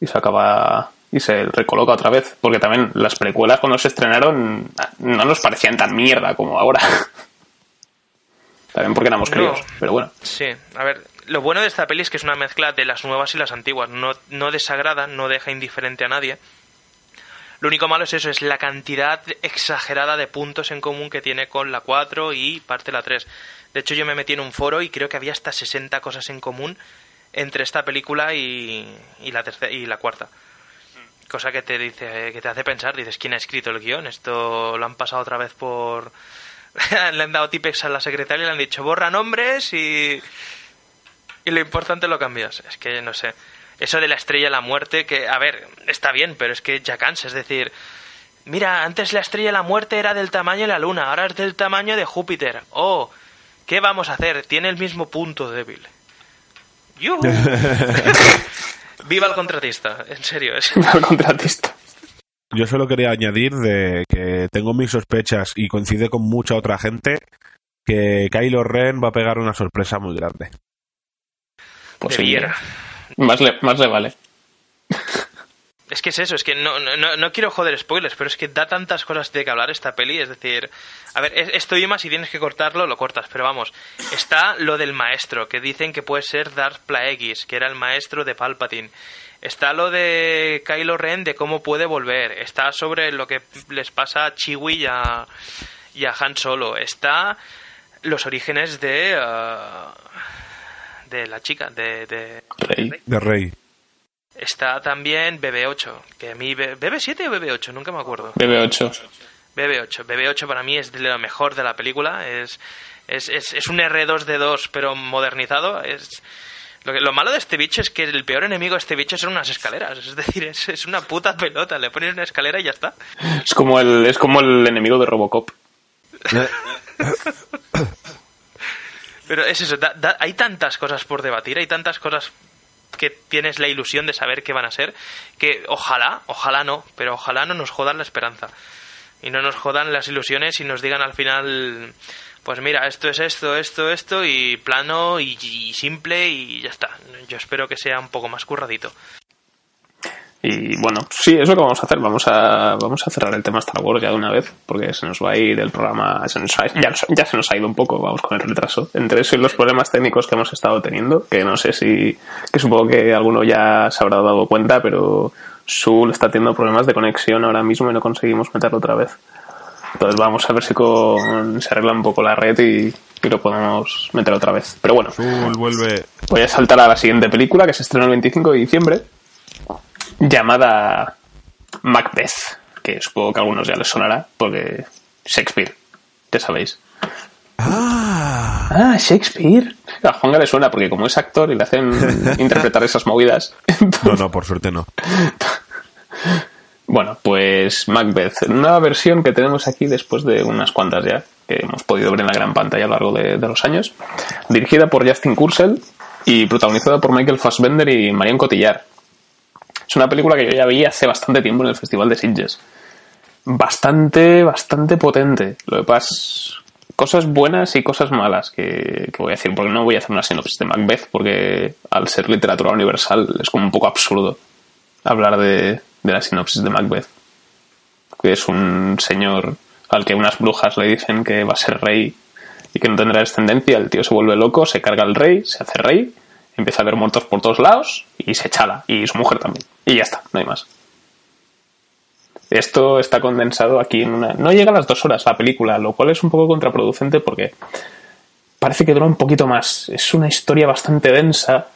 Speaker 2: y se acaba y se recoloca otra vez. Porque también las precuelas cuando se estrenaron no nos parecían tan mierda como ahora. también porque éramos
Speaker 4: No.
Speaker 2: críos, pero bueno.
Speaker 4: Sí, a ver, lo bueno de esta peli es que es una mezcla de las nuevas y las antiguas. No, no desagrada, no deja indiferente a nadie. Lo único malo es eso, es la cantidad exagerada de puntos en común que tiene con la 4 y parte de la 3. De hecho, yo me metí en un foro y creo que había hasta 60 cosas en común entre esta película y, y la tercera y la cuarta. Cosa que te dice, que te hace pensar, dices, ¿quién ha escrito el guion? Esto lo han pasado otra vez por... le han dado tipex a la secretaria y le han dicho, borra nombres y... Y lo importante lo cambias. Es que, no sé. Eso de la estrella de la muerte, que, a ver, está bien, pero es que ya cansa. Es decir, mira, antes la estrella de la muerte era del tamaño de la luna, ahora es del tamaño de Júpiter. Oh, ¿qué vamos a hacer? Tiene el mismo punto débil. ¡Yujú! Viva el contratista, en serio. Es...
Speaker 2: Al contratista.
Speaker 5: Yo solo quería añadir de que tengo mis sospechas y coincide con mucha otra gente que Kylo Ren va a pegar una sorpresa muy grande.
Speaker 2: Pues sí, más le, más le vale.
Speaker 4: Es que es eso, es que no, no- no, quiero joder spoilers, pero es que da tantas cosas de que hablar esta peli, es decir, a ver, es- esto Ima, si tienes que cortarlo, lo cortas, pero vamos, está lo del maestro, que dicen que puede ser Darth Plagueis, que era el maestro de Palpatine. Está lo de Kylo Ren, de cómo puede volver. Está sobre lo que les pasa a Chewie y a, y a Han Solo. Está los orígenes de... ah, de la chica, de- de,
Speaker 2: Rey.
Speaker 5: De Rey.
Speaker 4: Está también BB8, que a mí... B- ¿BB7 o BB8? Nunca me acuerdo.
Speaker 2: BB8.
Speaker 4: BB8. BB8 para mí es de lo mejor de la película. Es, es, es, es un R2D2 pero modernizado. Es... Lo, que- lo malo de este bicho es que el peor enemigo de este bicho son unas escaleras. Es decir, es, es una puta pelota. Le pones una escalera y ya está.
Speaker 2: Es como el, es como el enemigo de Robocop.
Speaker 4: Pero es eso, da- da- hay tantas cosas por debatir, hay tantas cosas que tienes la ilusión de saber qué van a ser, que ojalá, ojalá no, pero ojalá no nos jodan la esperanza. Y no nos jodan las ilusiones y nos digan al final, pues mira, esto es esto, esto, esto, y plano y, y simple y ya está. Yo espero que sea un poco más curradito.
Speaker 2: Y bueno, sí, es lo que vamos a hacer. Vamos a, vamos a cerrar el tema Star Wars ya de una vez, porque se nos va a ir el programa. se nos ha- ya, ya se nos ha ido un poco, vamos con el retraso. Entre eso y los problemas técnicos que hemos estado teniendo, que no sé si. que supongo que alguno ya se habrá dado cuenta, pero Sul está teniendo problemas de conexión ahora mismo y no conseguimos meterlo otra vez. Entonces vamos a ver si con, se arregla un poco la red y, y lo podemos meter otra vez. Pero bueno,
Speaker 5: Sul vuelve.
Speaker 2: Voy a saltar a la siguiente película que se estrena el 25 de diciembre, llamada Macbeth, que supongo que a algunos ya les sonará, porque Shakespeare, ya sabéis.
Speaker 5: ¡Ah!
Speaker 2: Ah, Shakespeare. A Juanga le suena porque como es actor y le hacen interpretar esas movidas.
Speaker 5: No, no, por suerte no.
Speaker 2: Bueno, pues Macbeth, una versión que tenemos aquí después de unas cuantas ya, que hemos podido ver en la gran pantalla a lo largo de, de los años, dirigida por Justin Kurzel y protagonizada por Michael Fassbender y Marion Cotillard. Es una película que yo ya vi hace bastante tiempo en el Festival de Sitges. Bastante, bastante potente. Lo que pasa cosas buenas y cosas malas que, voy a decir, porque no voy a hacer una sinopsis de Macbeth, porque al ser literatura universal es como un poco absurdo hablar de, de la sinopsis de Macbeth. Que es un señor al que unas brujas le dicen que va a ser rey y que no tendrá descendencia. El tío se vuelve loco, se carga al rey, se hace rey, empieza a haber muertos por todos lados y se chala. Y su mujer también. Y ya está, no hay más. Esto está condensado aquí en una... No llega a las dos horas la película, lo cual es un poco contraproducente porque parece que dura un poquito más. Es una historia bastante densa.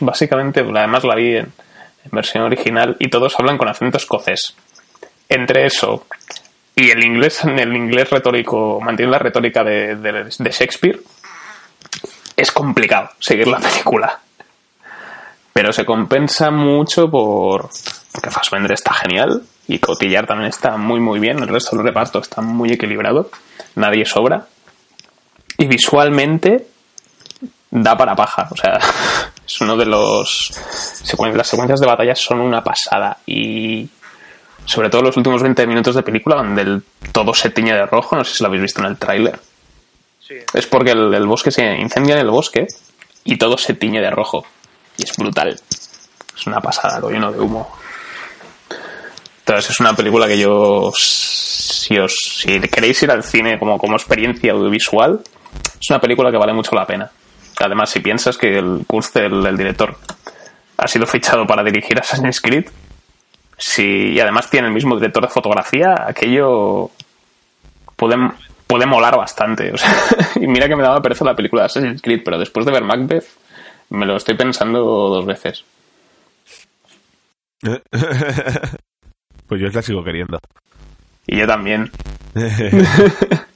Speaker 2: Básicamente, además la vi en, en versión original y todos hablan con acento escocés. Entre eso y el inglés, el inglés retórico, mantiene la retórica de- de Shakespeare, es complicado seguir la película. Pero se compensa mucho por porque Fassbender está genial y Cotillard también está muy muy bien, el resto del reparto está muy equilibrado, nadie sobra. Y visualmente da para paja, o sea, es uno de los las secuencias de batalla son una pasada y sobre todo los últimos 20 minutos de película donde el todo se tiñe de rojo, no sé si lo habéis visto en el tráiler.
Speaker 4: Sí.
Speaker 2: Es porque el, el bosque se incendia en el bosque y todo se tiñe de rojo. Y es brutal. Es una pasada, lo lleno de humo. Entonces es una película que yo, si os si queréis ir al cine como, como experiencia audiovisual, es una película que vale mucho la pena. Además, si piensas que el Kurzel, el director, ha sido fichado para dirigir Assassin's Creed, si, y además tiene el mismo director de fotografía, aquello puede, puede molar bastante. Y mira que me daba pereza la película de Assassin's Creed, pero después de ver Macbeth, me lo estoy pensando dos veces.
Speaker 5: Pues yo la sigo queriendo.
Speaker 2: Y yo también.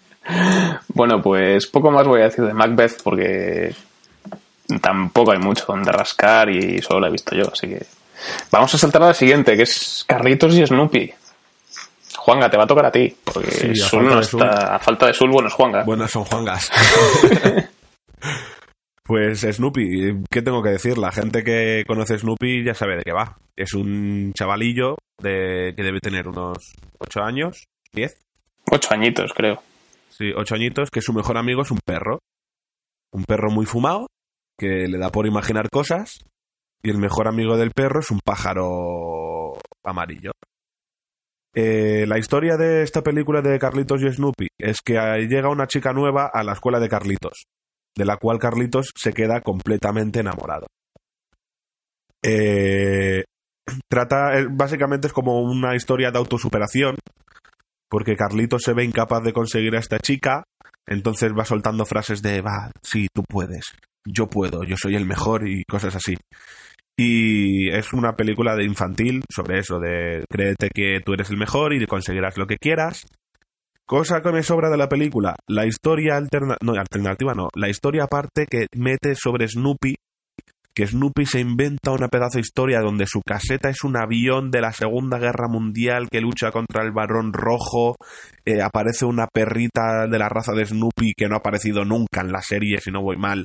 Speaker 2: Bueno, pues poco más voy a decir de Macbeth porque tampoco hay mucho donde rascar y solo la he visto yo, así que vamos a saltar a la siguiente, que es Carlitos y Snoopy. Juanga, te va a tocar a ti, porque
Speaker 5: Sí, a
Speaker 2: Sul
Speaker 5: falta
Speaker 2: no está, a falta de Sul, bueno, es Juanga.
Speaker 5: Buenas son Juangas. pues Snoopy, ¿qué tengo que decir? La gente que conoce Snoopy ya sabe de qué va. Es un chavalillo de que debe tener unos 8 años, 10,
Speaker 2: Ocho añitos, creo.
Speaker 5: sí, 8 añitos, que su mejor amigo es un perro. Un perro muy fumado, que le da por imaginar cosas, y el mejor amigo del perro es un pájaro amarillo. Eh, la historia de esta película de Carlitos y Snoopy es que llega una chica nueva a la escuela de Carlitos, de la cual Carlitos se queda completamente enamorado. Eh, trata, eh, básicamente es como una historia de autosuperación, porque Carlitos se ve incapaz de conseguir a esta chica, entonces va soltando frases de, va, sí, tú puedes, yo puedo, yo soy el mejor y cosas así. Y es una película de infantil sobre eso, de créete que tú eres el mejor y conseguirás lo que quieras. Cosa que me sobra de la película, la historia alterna no, alternativa no, la historia aparte que mete sobre Snoopy, que Snoopy se inventa una pedazo de historia donde su caseta es un avión de la Segunda Guerra Mundial que lucha contra el varón rojo, eh, aparece una perrita de la raza de Snoopy que no ha aparecido nunca en la serie, si no voy mal,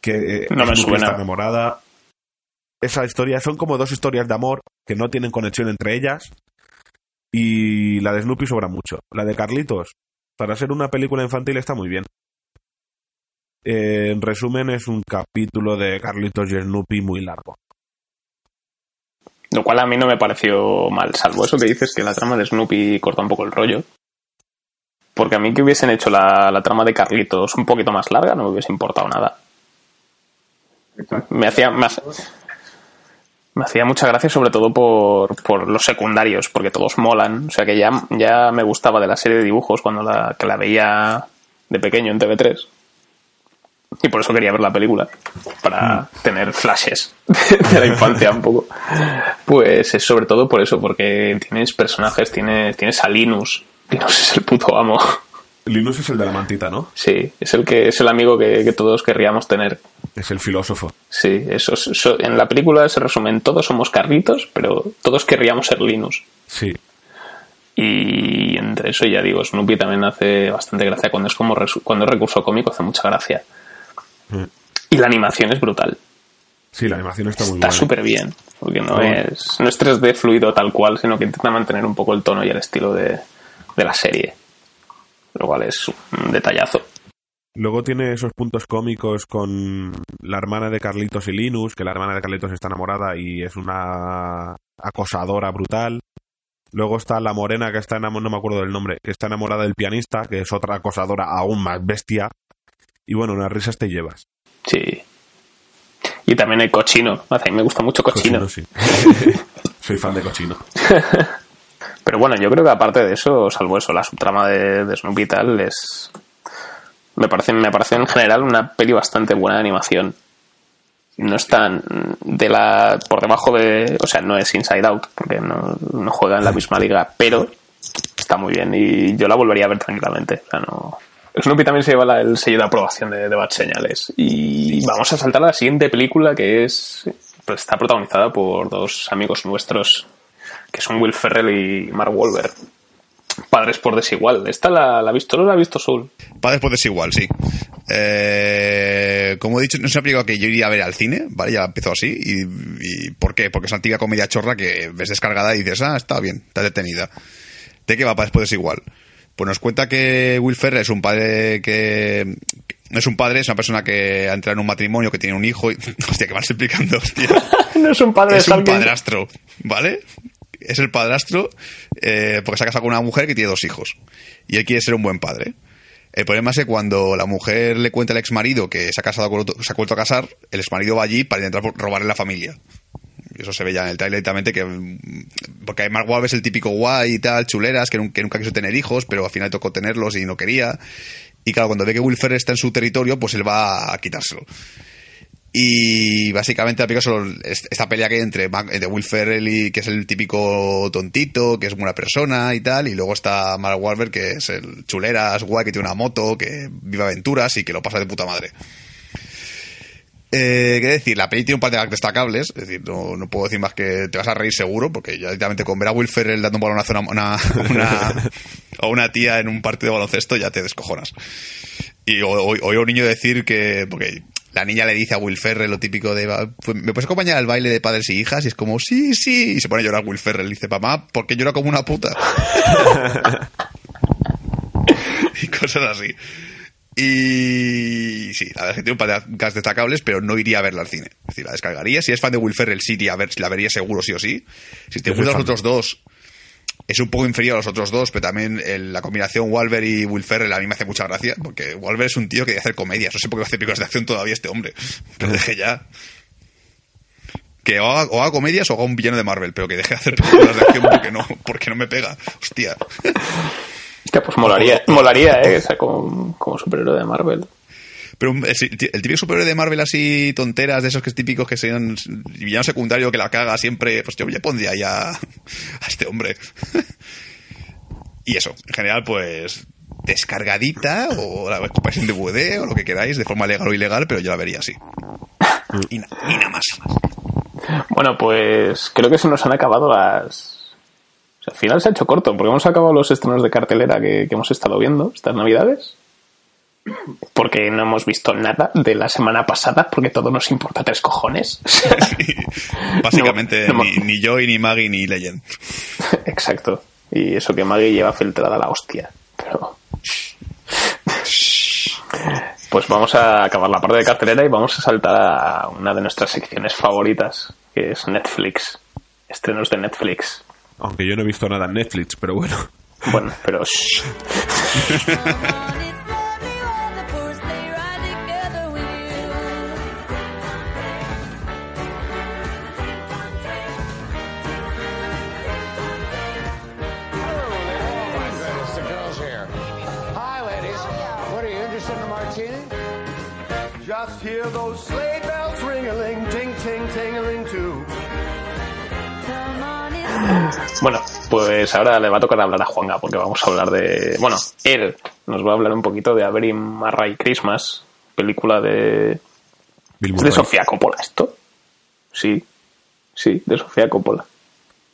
Speaker 5: que eh,
Speaker 2: No me
Speaker 5: Snoopy
Speaker 2: suena.
Speaker 5: está enamorada. Esa historia son como dos historias de amor que no tienen conexión entre ellas y la de Snoopy sobra mucho. La de Carlitos, para ser una película infantil, está muy bien. Eh, en resumen, es un capítulo de Carlitos y Snoopy muy largo.
Speaker 2: Lo cual a mí no me pareció mal, salvo eso que dices que la trama de Snoopy corta un poco el rollo. Porque a mí que hubiesen hecho la, la trama de Carlitos un poquito más larga no me hubiese importado nada. Me hacía, me me hacía mucha gracia sobre todo por, por los secundarios, porque todos molan. O sea que ya, ya me gustaba de la serie de dibujos cuando la, que la veía de pequeño en TV3. Y por eso quería ver la película, para tener flashes de la infancia un poco. Pues es sobre todo por eso, porque tienes personajes, tienes, tienes a Linus. Linus es el puto amo.
Speaker 5: Linus es el de la mantita, ¿no?
Speaker 2: Sí, es el que es el amigo que, que todos querríamos tener.
Speaker 5: Es el filósofo.
Speaker 2: Sí, eso, es- eso- en la película se resumen, todos somos Carlitos, pero todos querríamos ser Linus.
Speaker 5: Sí.
Speaker 2: Y entre eso ya digo, Snoopy también hace bastante gracia cuando es como cuando es recurso cómico hace mucha gracia.
Speaker 5: Mm.
Speaker 2: Y la animación es brutal.
Speaker 5: Sí, la animación está muy
Speaker 2: Está
Speaker 5: buena.
Speaker 2: súper bien, porque no es, no es 3D fluido tal cual, sino que intenta mantener un poco el tono y el estilo de, de la serie. Lo cual es un detallazo.
Speaker 5: Luego tiene esos puntos cómicos con la hermana de Carlitos y Linus, que la hermana de Carlitos está enamorada y es una acosadora brutal. Luego está la morena que está enamorada, no me acuerdo del nombre, que está enamorada del pianista, que es otra acosadora aún más bestia. Y bueno, unas risas te llevas.
Speaker 2: Sí. Y también el cochino. A mí me gusta mucho cochino.
Speaker 5: Cochino, sí. Soy fan de cochino.
Speaker 2: Pero bueno, yo creo que aparte de eso, salvo eso, la subtrama de, de Snoopy y tal, es. Me parece, me parece en general una peli bastante buena de animación. No es tan de la. por debajo de. O sea, no es Inside Out, porque no, no juega en la misma liga, pero está muy bien y yo la volvería a ver tranquilamente. O sea, no. Snoopy también se lleva el sello de aprobación de, de Bad Señales. Y vamos a saltar a la siguiente película que es. pues está protagonizada por dos amigos nuestros que son Will Ferrell y Mark Wahlberg. Padres por desigual. ¿Esta la, la ha visto? ¿No la ha visto Soul?
Speaker 3: Padres por desigual, sí. Eh, como he dicho, no es una película que yo iría a ver al cine, ¿vale? Ya empezó así. ¿Y, y por qué? Porque es una antigua comedia chorra que ves descargada y dices, ah, está bien, está detenida. ¿De qué va Padres por desigual? Pues nos cuenta que Will Ferrell es un padre que... No es un padre, es una persona que ha entrado en un matrimonio, que tiene un hijo y... Hostia, que vas explicando, hostia.
Speaker 2: no es un padre
Speaker 3: es un padrastro, ¿vale? Es el padrastro eh, porque se ha casado con una mujer que tiene dos hijos. Y él quiere ser un buen padre. El problema es que cuando la mujer le cuenta al exmarido que se ha casado con otro- se ha vuelto a casar, el exmarido va allí para intentar robarle la familia. Eso se ve ya en el trailer directamente que mm, porque Mark Wahlberg es el típico guay y tal, chuleras, que, que nunca quiso tener hijos, pero al final tocó tenerlos y no quería. Y claro, cuando ve que Will Ferrell está en su territorio, pues él va a quitárselo. Y básicamente la película solo es- esta pelea que hay entre, Mac- entre Will Ferrell que es el típico tontito, que es buena persona y tal, y luego está Mark Wahlberg que es el chuleras, guay, que tiene una moto, que vive aventuras y que lo pasa de puta madre. Eh, ¿Qué decir? La peli tiene un par de destacables, es decir, no, puedo decir más que te vas a reír seguro, porque ya directamente con ver a Will Ferrell dando un balonazo a una, una, a una tía en un partido de baloncesto ya te descojonas. Y oí un niño decir que, porque la niña le dice a Will Ferrell lo típico de, "Va, pues, ¿me puedes acompañar al baile de padres y hijas? Y es como, sí, sí, y se pone a llorar Will Ferrell. Y dice, mamá, ¿por qué llora como una puta? y cosas así. Y sí, la verdad es que tiene un par de gags destacables, pero no iría a verla al cine. Es decir, la descargaría. Si es fan de Will Ferrell, sí iría a ver, la vería seguro sí o sí. Si te gustan los otros dos, es un poco inferior a los otros dos, pero también el- la combinación Walver y Will Ferrell a mí me hace mucha gracia, porque Walver es un tío que debe hacer comedias. No sé por qué hace películas de acción todavía este hombre. Pero deje ya. Que o haga, o haga comedias o haga un villano de Marvel, pero que deje de hacer películas de acción porque no, porque no me pega. Hostia.
Speaker 2: Hostia, pues molaría, molaría, ¿eh? O sea, como, como superhéroe de Marvel.
Speaker 3: Pero un- el, típico superhéroe de Marvel así, tonteras, de esos que es típicos que sean villano secundario que la caga siempre, pues yo ya pondría ya a este hombre. y eso, en general, pues descargadita o la compráis en DVD o lo que queráis, de forma legal o ilegal, pero yo la vería así. Y, na- y nada más.
Speaker 2: Bueno, pues creo que se nos han acabado las. O sea, al final se ha hecho corto, porque hemos acabado los estrenos de cartelera que, que hemos estado viendo estas navidades. Porque no hemos visto nada de la semana pasada, porque todo nos importa tres cojones.
Speaker 3: Básicamente,
Speaker 2: No, no,
Speaker 3: ni, ni Joy, ni Maggie, ni Legend.
Speaker 2: Exacto. Y eso que Maggie lleva filtrada la hostia. Pero. Pues vamos a acabar la parte de cartelera y vamos a saltar a una de nuestras secciones favoritas, que es Netflix. estrenos de Netflix.
Speaker 5: Aunque yo no he visto nada en Netflix, pero bueno.
Speaker 2: Bueno, pero... Bueno, pues ahora le va a tocar hablar a Juanga porque vamos a hablar de... Bueno, él nos va a hablar un poquito de Avery Marray Christmas, película de... ¿Es de. Sofía Coppola esto? Sí, sí, de Sofía Coppola.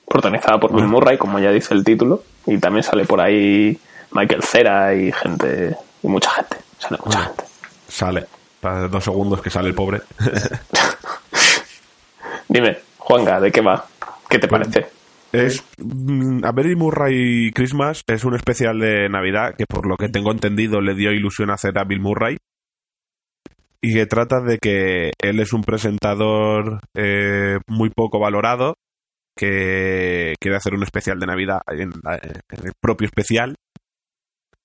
Speaker 2: Protagonizada por Bill Murray, como ya dice el título, y también sale por ahí Michael Cera y gente, y mucha gente, sale mucha
Speaker 5: Bueno.
Speaker 2: gente.
Speaker 5: Sale. Para dos segundos que sale el pobre.
Speaker 2: Dime, Juanga, ¿de qué va? ¿Qué te
Speaker 5: Bueno.
Speaker 2: parece?
Speaker 5: Es mm, A Murray Christmas es un especial de Navidad que por lo que tengo entendido le dio ilusión hacer a Bill Murray y que trata de que él es un presentador eh, muy poco valorado que quiere hacer un especial de Navidad en, la- en el propio especial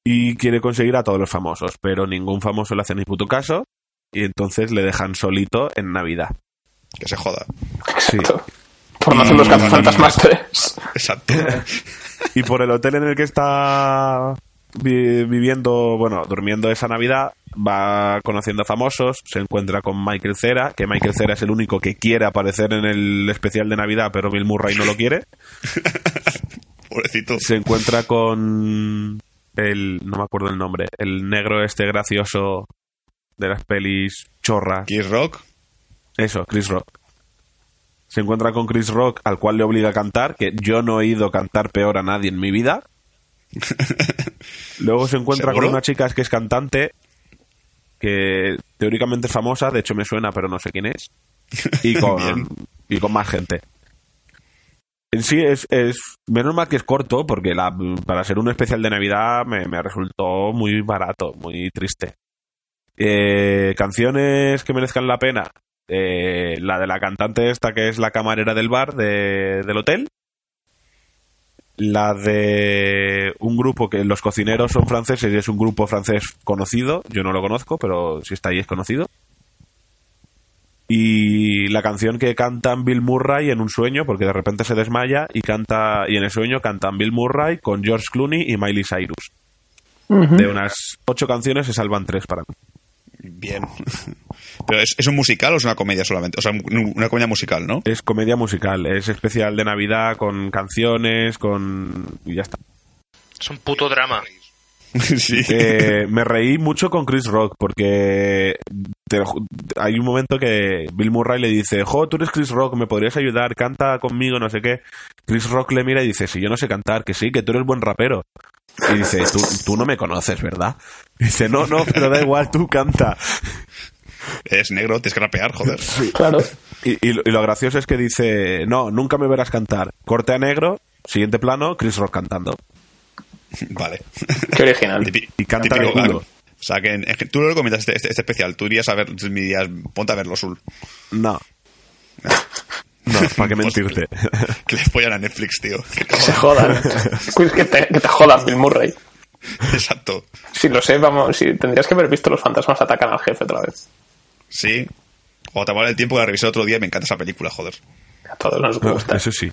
Speaker 5: y quiere conseguir a todos los famosos, pero ningún famoso le hace ni puto caso y entonces le dejan solito en Navidad.
Speaker 3: Que se joda.
Speaker 5: Sí.
Speaker 2: Exacto. Por no hacer los cazafantasmas 3.
Speaker 3: Exacto.
Speaker 5: Y por el hotel en el que está vi- viviendo, bueno, durmiendo esa Navidad, va conociendo a famosos, se encuentra con Michael Cera, que Michael Cera es el único que quiere aparecer en el especial de Navidad, pero Bill Murray no lo quiere.
Speaker 3: Pobrecito.
Speaker 5: Se encuentra con el, no me acuerdo el nombre, el negro este gracioso de las pelis chorras.
Speaker 3: Kiss Rock.
Speaker 5: Eso, Chris Rock. Se encuentra con Chris Rock, al cual le obliga a cantar, que yo no he ido cantar peor a nadie en mi vida. Luego se encuentra
Speaker 3: ¿Seguro?
Speaker 5: con una chica que es cantante, que teóricamente es famosa, de hecho me suena, pero no sé quién es. Y con, y con más gente. En sí es, es menos mal que es corto, porque la, para ser un especial de Navidad me, me resultó muy barato, muy triste. Eh, canciones que merezcan la pena. Eh, la de la cantante esta que es la camarera del bar de- del hotel. La de un grupo que los cocineros son franceses y es un grupo francés conocido. Yo no lo conozco, pero si está ahí es conocido. Y la canción que cantan Bill Murray en un sueño, porque de repente se desmaya y canta y en el sueño cantan Bill Murray con George Clooney y Miley Cyrus. De unas ocho canciones se salvan tres para mí.
Speaker 3: Bien. Pero ¿es, ¿es un musical o es una comedia solamente? O sea, un- una comedia musical, ¿no?
Speaker 5: Es comedia musical, es especial de Navidad con canciones, con... y ya está.
Speaker 4: Es un puto drama.
Speaker 3: sí.
Speaker 5: Eh, me reí mucho con Chris Rock porque te hay un momento que Bill Murray le dice, jo, tú eres Chris Rock, me podrías ayudar, canta conmigo, no sé qué. Chris Rock le mira y dice, si yo no sé cantar, que sí, que tú eres buen rapero. Y dice, tú, tú no me conoces, ¿verdad? Y dice, no, no, pero da igual, tú canta.
Speaker 3: Es negro, tienes que rapear, joder.
Speaker 2: Claro.
Speaker 5: Y, y lo- y lo gracioso es que dice, no, nunca me verás cantar. Corte a negro, siguiente plano, Chris Rock cantando.
Speaker 3: Vale.
Speaker 2: Qué original.
Speaker 3: Típico-
Speaker 5: Y canta de culo.
Speaker 3: O sea, que, en- tú lo recomiendas este, este- este especial. Tú irías a ver, me dirías, ponte a verlo, Sul.
Speaker 5: No. No, ¿para qué mentirte?
Speaker 3: Que les follan a Netflix, tío.
Speaker 2: Que se jodan. Que, te, que te jodan, Bill Murray.
Speaker 3: Exacto.
Speaker 2: Si lo sé, vamos, si tendrías que haber visto los fantasmas atacan al jefe otra vez.
Speaker 3: Sí. O te vale el tiempo que la revisé otro día y me encanta esa película, joder.
Speaker 2: A todos nos gusta.
Speaker 5: Eso sí.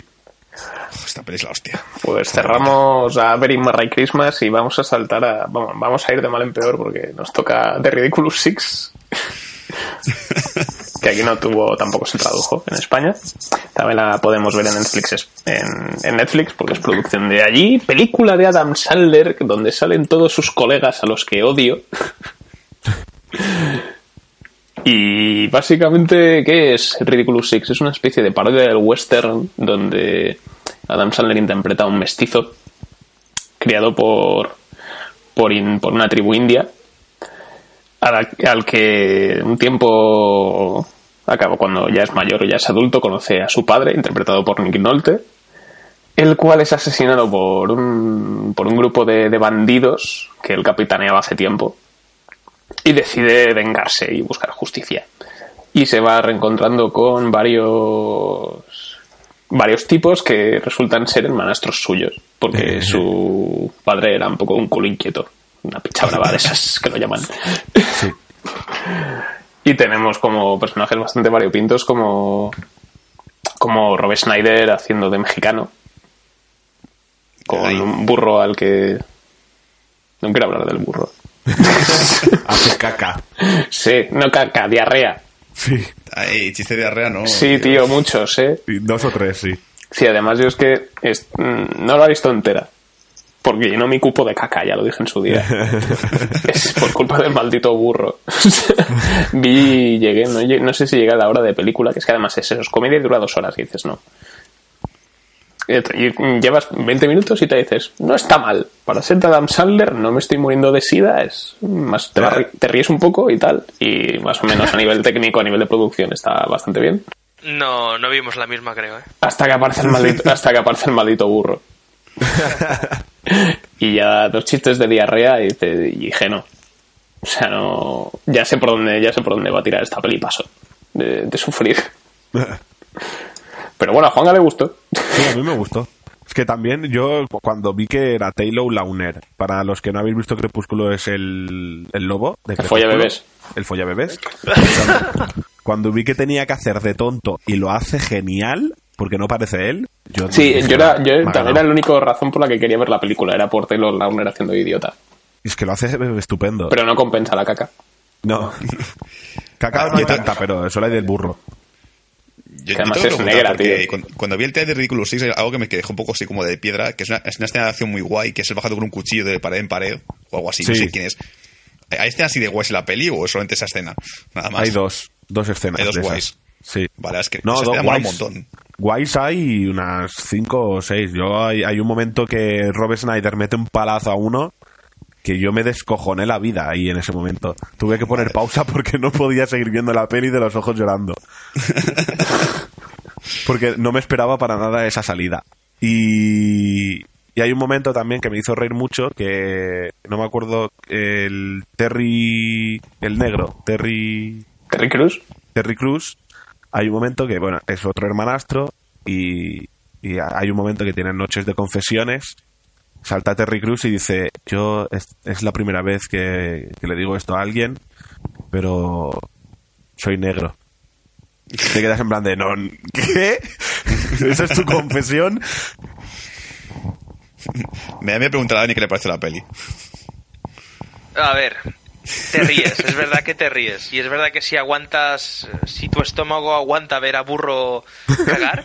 Speaker 3: Esta peli es la hostia.
Speaker 2: Pues cerramos a Very Merry Christmas y vamos a saltar a. Vamos, vamos a ir de mal en peor porque nos toca The Ridiculous Six. Que aquí no tuvo, tampoco se tradujo en España. También la podemos ver en Netflix, en, Netflix porque es producción de allí. Película de Adam Sandler donde salen todos sus colegas a los que odio. Y básicamente, ¿qué es Ridiculous Six? Es una especie de parodia del western donde Adam Sandler interpreta a un mestizo criado por, por, por una tribu india al, al que un tiempo acaba cuando ya es mayor o ya es adulto conoce a su padre interpretado por Nick Nolte el cual es asesinado por un, por un grupo de, de bandidos que él capitaneaba hace tiempo y decide vengarse y buscar justicia. Y se va reencontrando con varios varios tipos que resultan ser hermanastros suyos, porque
Speaker 5: Eh.
Speaker 2: su padre era un poco un culo inquieto, una picha brava de esas que lo llaman.
Speaker 5: Sí.
Speaker 2: Y tenemos como personajes bastante variopintos como, como Rob Schneider haciendo de mexicano, con
Speaker 3: Ay.
Speaker 2: un burro al que... No quiero hablar del burro.
Speaker 5: Hace caca.
Speaker 2: Sí, no caca, diarrea.
Speaker 5: Sí.
Speaker 3: Ay, chiste de diarrea, ¿no?
Speaker 2: Sí, tío, muchos, ¿eh?
Speaker 5: Dos o tres, sí.
Speaker 2: Sí, además yo es que es- mm, no la he visto entera. Porque llenó mi cupo de caca, ya lo dije en su día. es por culpa del maldito burro. Vi, llegué, no, no sé si llega la hora de película, que es que además es eso, es comedia y dura dos horas, y dices no. Y llevas 20 minutos y te dices, no está mal. Para ser de Adam Sandler, no me estoy muriendo de sida, es más, te, ríes un poco y tal. Y más o menos a nivel técnico, a nivel de producción, está bastante bien.
Speaker 4: No, no vimos la misma, creo, ¿eh?
Speaker 2: Hasta que aparece el maldito, hasta que aparece el maldito burro. y ya dos chistes de diarrea y, te- y dije no. O sea, no. Ya sé por dónde, ya sé por dónde va a tirar esta peli paso. De, de sufrir. Pero bueno, a Juanga le gustó.
Speaker 5: Sí, a mí me gustó. Es que también yo, cuando vi que era Taylor Launer, para los que no habéis visto Crepúsculo, es el, el lobo de
Speaker 2: El folla
Speaker 5: Crepúsculo.
Speaker 2: bebés.
Speaker 5: El folla bebés. Cuando, cuando vi que tenía que hacer de tonto y lo hace genial, porque no parece él, yo...
Speaker 2: Sí, yo era, yo
Speaker 5: "Me ha
Speaker 2: también
Speaker 5: ganado".
Speaker 2: era la única razón por la que quería ver la película. Era por Taylor Lautner haciendo de idiota.
Speaker 5: Es que lo hace estupendo.
Speaker 2: Pero no compensa la caca.
Speaker 5: no. Cacao
Speaker 3: Ah,
Speaker 5: no
Speaker 3: ta-
Speaker 5: tanta, pero eso la hay del burro.
Speaker 3: Yo,
Speaker 2: Que además
Speaker 3: yo
Speaker 2: es negra, tío.
Speaker 3: Cuando, cuando vi el trailer de Ridiculous 6, algo que me dejó un poco así como de piedra, que es una, es una escena de acción muy guay, que es el bajando con un cuchillo de pared en pared, o algo así, no sé quién es. ¿Hay escena así de guays en la peli o es solamente esa escena? Nada más.
Speaker 5: Hay dos, dos escenas.
Speaker 3: Hay dos guays.
Speaker 5: Sí.
Speaker 3: Vale, es que
Speaker 5: No,
Speaker 3: esa escena mola un montón.
Speaker 5: Guays hay unas cinco o seis. Yo hay, hay un momento que Rob Snyder mete un palazo a uno que yo me descojoné la vida ahí en ese momento. Tuve que poner pausa porque no podía seguir viendo la peli de los ojos llorando. porque no me esperaba para nada esa salida. Y, y hay un momento también que me hizo reír mucho que no me acuerdo el Terry el negro Terry
Speaker 2: Terry Crews.
Speaker 5: Terry Cruz, hay un momento que, bueno, es otro hermanastro y, y hay un momento que tienen noches de confesiones. Salta Terry Cruz y dice, yo es, es la primera vez que, que le digo esto a alguien, pero soy negro. Te quedas en plan de, no, ¿qué? ¿Esa es tu confesión?
Speaker 3: Me da miedo preguntar a Dani qué le parece la peli.
Speaker 4: A ver, te ríes, es verdad que te ríes. Y es verdad que si aguantas, si tu estómago aguanta ver a burro cagar,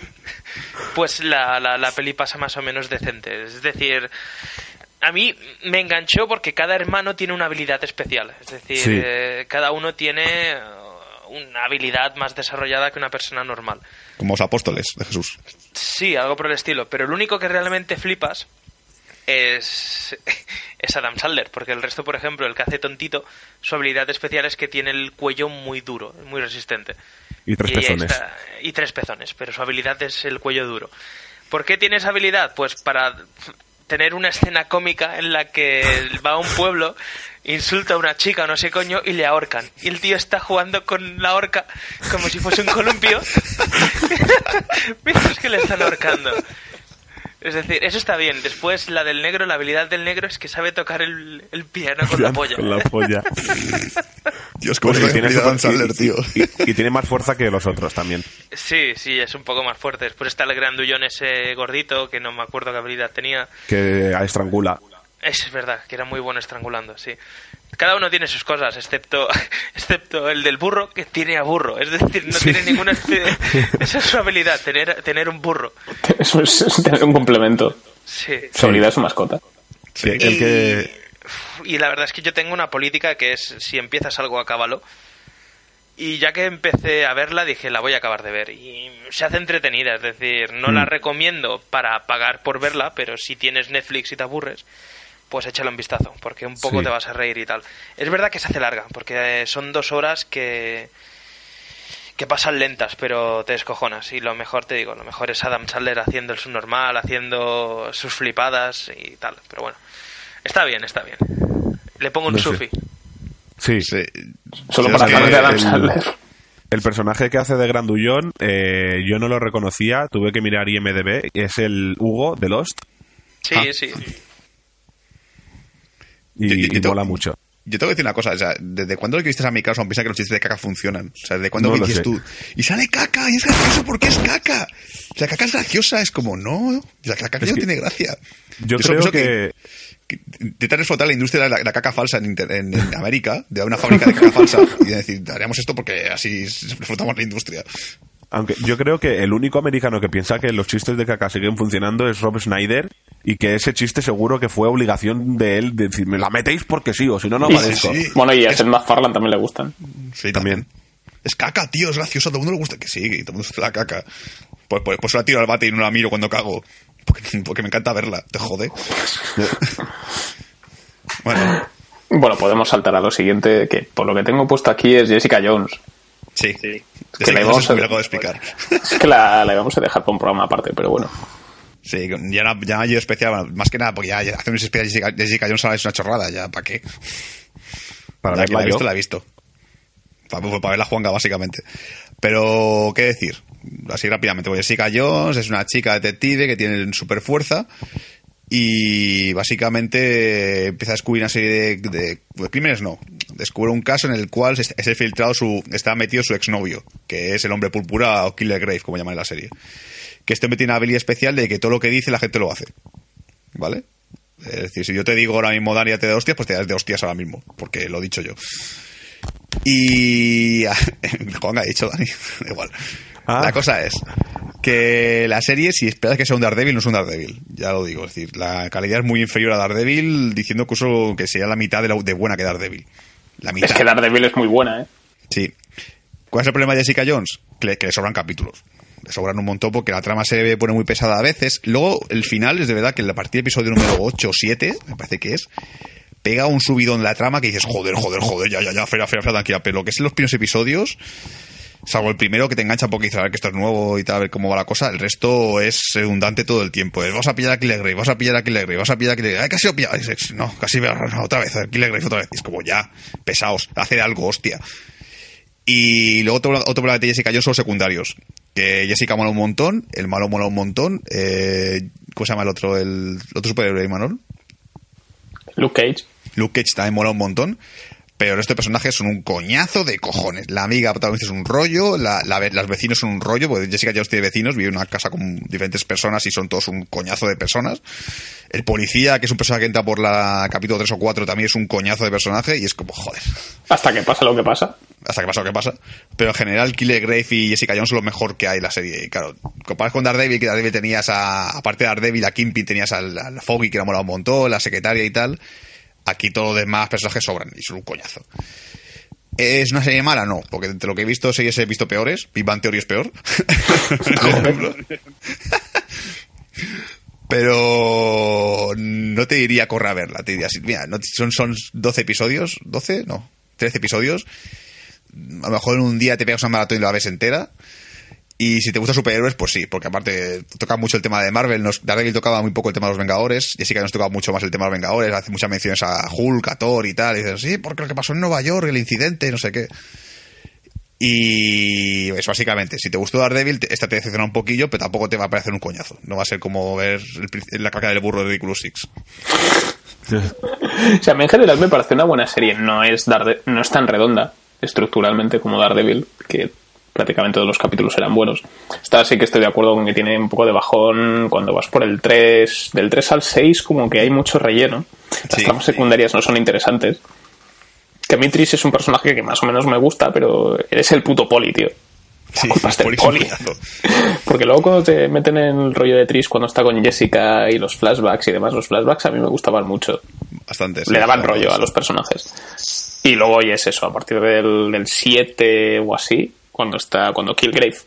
Speaker 4: pues la, la, la peli pasa más o menos decente. Es decir, a mí me enganchó porque cada hermano tiene una habilidad especial. Es decir,
Speaker 5: Sí.
Speaker 4: eh, cada uno tiene eh, una habilidad más desarrollada que una persona normal.
Speaker 3: Como los apóstoles de Jesús.
Speaker 4: Sí, algo por el estilo. Pero el único que realmente flipas es, es Adam Sandler. Porque el resto, por ejemplo, el que hace tontito, su habilidad especial es que tiene el cuello muy duro, muy resistente.
Speaker 5: Y tres
Speaker 4: Y
Speaker 5: pezones.
Speaker 4: y tres pezones, pero su habilidad es el cuello duro. ¿Por qué tiene esa habilidad? Pues para tener una escena cómica en la que va a un pueblo, insulta a una chica o no sé coño y le ahorcan. Y el tío está jugando con la horca como si fuese un columpio mientras que le están ahorcando. Es decir, eso está bien. Después, la del negro, la habilidad del negro es que sabe tocar el, el piano con la polla.
Speaker 5: Con la polla.
Speaker 3: Dios, se
Speaker 5: y, tiene
Speaker 3: Sandler,
Speaker 5: y-
Speaker 3: tío.
Speaker 5: y- y tiene más fuerza que los otros también.
Speaker 4: Sí, sí, es un poco más fuerte. Después está el grandullón ese gordito, que no me acuerdo qué habilidad tenía.
Speaker 5: Que estrangula.
Speaker 4: Es verdad, que era muy bueno estrangulando, sí. Cada uno tiene sus cosas, excepto, excepto el del burro, que tiene a burro. Es decir, no tiene ninguna... Esa es su habilidad, tener, tener un burro.
Speaker 2: Eso es, es tener un complemento.
Speaker 4: Sí.
Speaker 2: Su habilidad es su mascota.
Speaker 5: Sí, el que...
Speaker 4: Y la verdad es que yo tengo una política que es, si empiezas algo, acábalo. Y ya que empecé a verla, dije, la voy a acabar de ver. Y se hace entretenida, es decir, no la recomiendo para pagar por verla, pero si tienes Netflix y te aburres, pues échale un vistazo, porque un poco
Speaker 5: Sí.
Speaker 4: te vas a reír y tal. Es verdad que se hace larga, porque eh, son dos horas que que pasan lentas, pero te descojonas. Y lo mejor, te digo, lo mejor es Adam Sandler haciendo el subnormal, haciendo sus flipadas y tal. Pero bueno, está bien, está bien. Le pongo un
Speaker 5: No sé.
Speaker 4: sufi.
Speaker 5: Sí,
Speaker 3: Sí.
Speaker 2: Solo
Speaker 3: Sí,
Speaker 2: para fans de Adam Sandler.
Speaker 5: El personaje que hace de Grandullón, eh, yo no lo reconocía, tuve que mirar IMDB, es el Hugo de Lost
Speaker 4: Sí,
Speaker 3: Ah.
Speaker 4: sí.
Speaker 5: Y,
Speaker 3: Yo- yo- yo
Speaker 5: y
Speaker 3: tengo-
Speaker 5: mola mucho.
Speaker 3: Yo tengo que decir una cosa, o sea, ¿desde cuándo que viste a mi Carlson piensa que los chistes de caca funcionan? O sea, ¿desde cuándo
Speaker 5: No lo
Speaker 3: dices
Speaker 5: sé.
Speaker 3: tú? Y sale caca, y es gracioso porque es caca. O sea, caca es graciosa, es como, no, la caca
Speaker 5: Es
Speaker 3: no tiene gracia.
Speaker 5: Yo creo que,
Speaker 3: que intentar explotar la industria de la, la caca falsa en, en- en América, de una fábrica de caca falsa, y decir, haremos esto porque así explotamos la industria.
Speaker 5: Aunque yo creo que el único americano que piensa que los chistes de caca siguen funcionando es Rob Snyder y que ese chiste seguro que fue obligación de él de decir, me la metéis porque sí o si no, no
Speaker 2: Y-
Speaker 5: aparezco.
Speaker 3: sí.
Speaker 2: Bueno, y a Seth MacFarlane también le gustan.
Speaker 3: Sí,
Speaker 5: También.
Speaker 3: Es caca, tío, es gracioso, a todo el mundo le gusta que sí, y todo el mundo hace la caca. Pues, pues, pues la tiro al bate y no la miro cuando cago. Porque, porque me encanta verla, te jode. bueno,
Speaker 2: Bueno, podemos saltar a lo siguiente, que por lo que tengo puesto aquí es Jessica Jones.
Speaker 3: sí.
Speaker 2: Que
Speaker 3: no
Speaker 2: vamos
Speaker 3: sé
Speaker 2: a-
Speaker 3: explicar.
Speaker 2: Es que la, la vamos a dejar para un programa aparte, pero bueno.
Speaker 3: Sí, ya no, ya hay especial, bueno, más que nada, porque ya, ya hacer un especial de Jessica, Jessica Jones ahora es una chorrada, ya, ¿para qué?
Speaker 5: Para
Speaker 3: la que la he
Speaker 5: yo.
Speaker 3: visto, la he visto. Para, para ver la Juanga, básicamente. Pero, ¿qué decir? Así rápidamente. Pues Jessica Jones es una chica detective que tiene super fuerza y básicamente empieza a descubrir una serie de, de- de crímenes, no. Descubre un caso en el cual es, es filtrado su, está metido su exnovio, que es el hombre púrpura o Killer Grave, como llaman en la serie. Que este hombre tiene una habilidad especial de que todo lo que dice la gente lo hace. ¿Vale? Es decir, si yo te digo ahora mismo, Dani, te de hostias, pues te das de hostias ahora mismo, porque lo he dicho yo. Y. Juan ha dicho Dani, da igual.
Speaker 5: Ah.
Speaker 3: La cosa es que la serie, si esperas que sea un Daredevil, no es un Daredevil. Ya lo digo. Es decir, la calidad es muy inferior a Daredevil, diciendo que, que sería la mitad de, la- de buena que Daredevil. La mitad.
Speaker 2: Es que Daredevil es muy buena, ¿eh?
Speaker 3: Sí. ¿Cuál es el problema de Jessica Jones? Que le, que le sobran capítulos. Le sobran un montón porque la trama se pone muy pesada a veces. Luego, el final es de verdad que en la partida del episodio número 8 o 7, me parece que es, pega un subidón en la trama que dices, joder, joder, joder, ya, ya, ya, fera, fera, fera, tranquila. Pero lo que es en los primeros episodios, salvo el primero que te engancha un dices, a ver que esto es nuevo y tal, a ver cómo va la cosa, el resto es redundante todo el tiempo. Es, vas a pillar a Killer Grave, vas a pillar a Killer Grave, vas a pillar a Killer Grave. Ay, casi lo pillado. Dices, No, casi no, otra vez, Killer Grave otra vez. Y es como ya, pesaos, hacer algo, hostia. Y luego otro, otro problema de Jessica Jones son los secundarios. Que Jessica mola un montón, el malo mola un montón. Eh, ¿Cómo se llama el otro? El, el otro superhéroe, Manol.
Speaker 2: Luke Cage.
Speaker 3: Luke Cage también mola un montón. Pero estos personajes son un coñazo de cojones. La amiga protagonista es un rollo, la, las vecinos son un rollo, porque Jessica Jones tiene vecinos, vive en una casa con diferentes personas y son todos un coñazo de personas. El policía, que es un personaje que entra por la capítulo 3 o 4, también es un coñazo de personaje y es como, joder,
Speaker 2: Hasta que pasa lo que pasa.
Speaker 3: hasta que pasa lo que pasa. Pero en general, Killer Grave y Jessica Jones son lo mejor que hay en la serie. Y claro, comparas con Daredevil, que Daredevil tenías a, aparte de Daredevil, a Kingpin tenías al, al Foggy, que era molado un montón, la secretaria y tal. Aquí todos los demás personajes sobran y son un coñazo. ¿Es una serie mala? No, porque de lo que he visto, series he visto peores. Big Bang Theory es peor. Por ejemplo. Pero no te diría corre a verla. Te diría, mira, no- son, son 12 episodios, 12, no, 13 episodios. A lo mejor en un día te pegas una maratón y la ves entera. Y si te gustan superhéroes, pues sí, porque aparte toca mucho el tema de Marvel. Nos, Daredevil tocaba muy poco el tema de los Vengadores. Jessica nos tocaba mucho más el tema de los Vengadores. Hace muchas menciones a Hulk, a Thor y tal. Y dicen, sí, porque lo que pasó en Nueva York, el incidente, no sé qué. Y es básicamente, si te gustó Daredevil, esta te decepciona un poquillo, pero tampoco te va a parecer un coñazo. No va a ser como ver la caca del burro de Ridiculous Six.
Speaker 2: O sea, en general me parece una buena serie. No es, Darde- no es tan redonda estructuralmente como Daredevil, que prácticamente todos los capítulos eran buenos. Esta sí que estoy de acuerdo con que tiene un poco de bajón cuando vas por el 3, del 3 al 6 como que hay mucho relleno. Las
Speaker 3: Sí.
Speaker 2: tramas secundarias no son interesantes. Que Trish es un personaje que más o menos me gusta, pero eres el puto poli, tío.
Speaker 3: Sí,
Speaker 2: culpa es del
Speaker 3: Poli.
Speaker 2: Porque luego cuando te meten en el rollo de Trish cuando está con Jessica y los flashbacks y demás, los flashbacks a mí me gustaban mucho
Speaker 3: Bastante.
Speaker 2: le daban rollo a los personajes. Y luego ya es eso, a partir del, del 7 o así, cuando está cuando Killgrave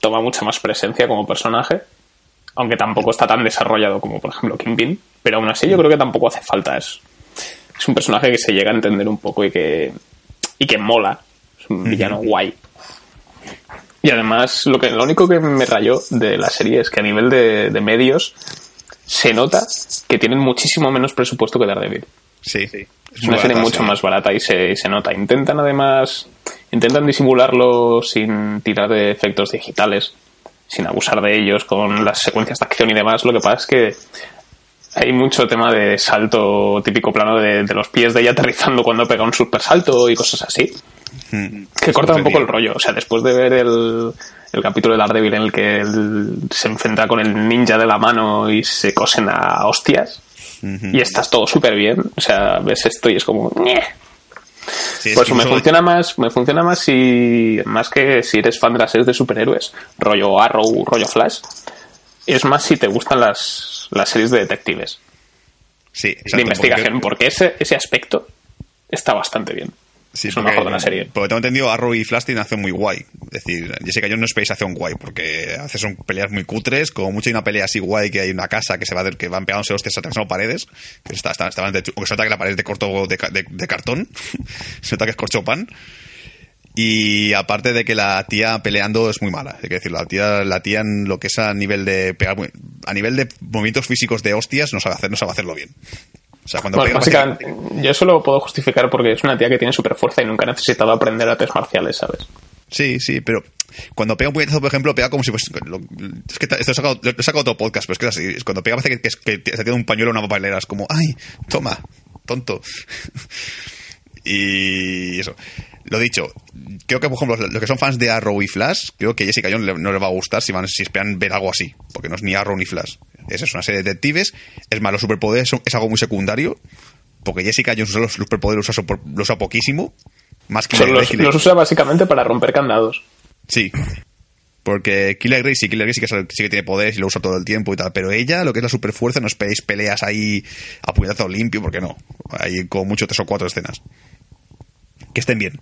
Speaker 2: toma mucha más presencia como personaje, aunque tampoco está tan desarrollado como por ejemplo Kingpin, pero aún así yo creo que tampoco hace falta. Es, es un personaje que se llega a entender un poco y que, y que mola. Es un villano guay. Y además, lo, que, lo único que me rayó de la serie es que a nivel de, de medios se nota que tienen muchísimo menos presupuesto que Daredevil.
Speaker 3: Sí.
Speaker 2: Es una serie mucho más barata y se, se nota. Intentan además intentan disimularlo sin tirar de efectos digitales, sin abusar de ellos con las secuencias de acción y demás. Lo que pasa es que hay mucho tema de salto típico plano de, de los pies de ella aterrizando cuando pega un super salto y cosas así.
Speaker 3: Mm.
Speaker 2: Que cortan un poco el rollo. O sea, después de ver el, el capítulo de Daredevil en el que él se enfrenta con el ninja de la mano y se cosen a hostias, y estás todo súper bien. O sea, ves esto y es como.
Speaker 3: Sí, es
Speaker 2: Por eso me funciona más, me funciona más si más que si eres fan de las series de superhéroes, rollo Arrow, rollo Flash. Es más si te gustan las, las series de detectives,
Speaker 3: Sí, exacto,
Speaker 2: de investigación,
Speaker 3: porque-
Speaker 2: porque ese, ese aspecto está bastante bien.
Speaker 3: Sí,
Speaker 2: es lo mejor de la serie.
Speaker 3: Porque tengo entendido, Arrow y Flash tienen acción muy guay. Es decir, Jessica Jones no esperéis acción guay, porque hace son peleas muy cutres. Como mucho hay una pelea así guay que hay una casa que se va ver que van pegándose hostias atravesando paredes. Que está, está, está bastante chu- aunque se nota que la pared es de corto de, de- de cartón. se nota que es corchopan. Y aparte de que la tía peleando es muy mala, hay que decirlo. La tía, la tía en lo que es a nivel de pegar, a nivel de movimientos físicos de hostias no sabe hacer, no sabe hacerlo bien. O sea, cuando
Speaker 2: Bueno,
Speaker 3: pega,
Speaker 2: básicamente, yo eso lo puedo justificar porque es una tía que tiene super fuerza y nunca ha necesitado aprender artes marciales, ¿sabes?
Speaker 3: Sí, sí, pero cuando pega un puñetazo, por ejemplo, pega como si fuese. lo- es que esto he sacado, lo he sacado otro podcast, pero es que es así. Cuando pega parece que, que se tiene un pañuelo en una papelera. Es como, ¡ay! Toma, tonto. y eso. Lo dicho, creo que, por ejemplo, los que son fans de Arrow y Flash, creo que Jessica Jones no les va a gustar si, van, si esperan ver algo así, porque no es ni Arrow ni Flash. Es, es una serie de detectives, es más, los superpoderes son- es algo muy secundario, porque Jessica Jones usa los superpoderes, los usa, por- los usa poquísimo, más que
Speaker 2: los, usa básicamente para romper candados.
Speaker 3: Sí. Porque Killer Grace sí, Killer Grace sí que, sí que tiene poderes y lo usa todo el tiempo y tal. Pero ella, lo que es la superfuerza, no esperéis peleas ahí a puñetazo limpio, porque no. Hay como mucho tres o cuatro escenas. Que estén bien.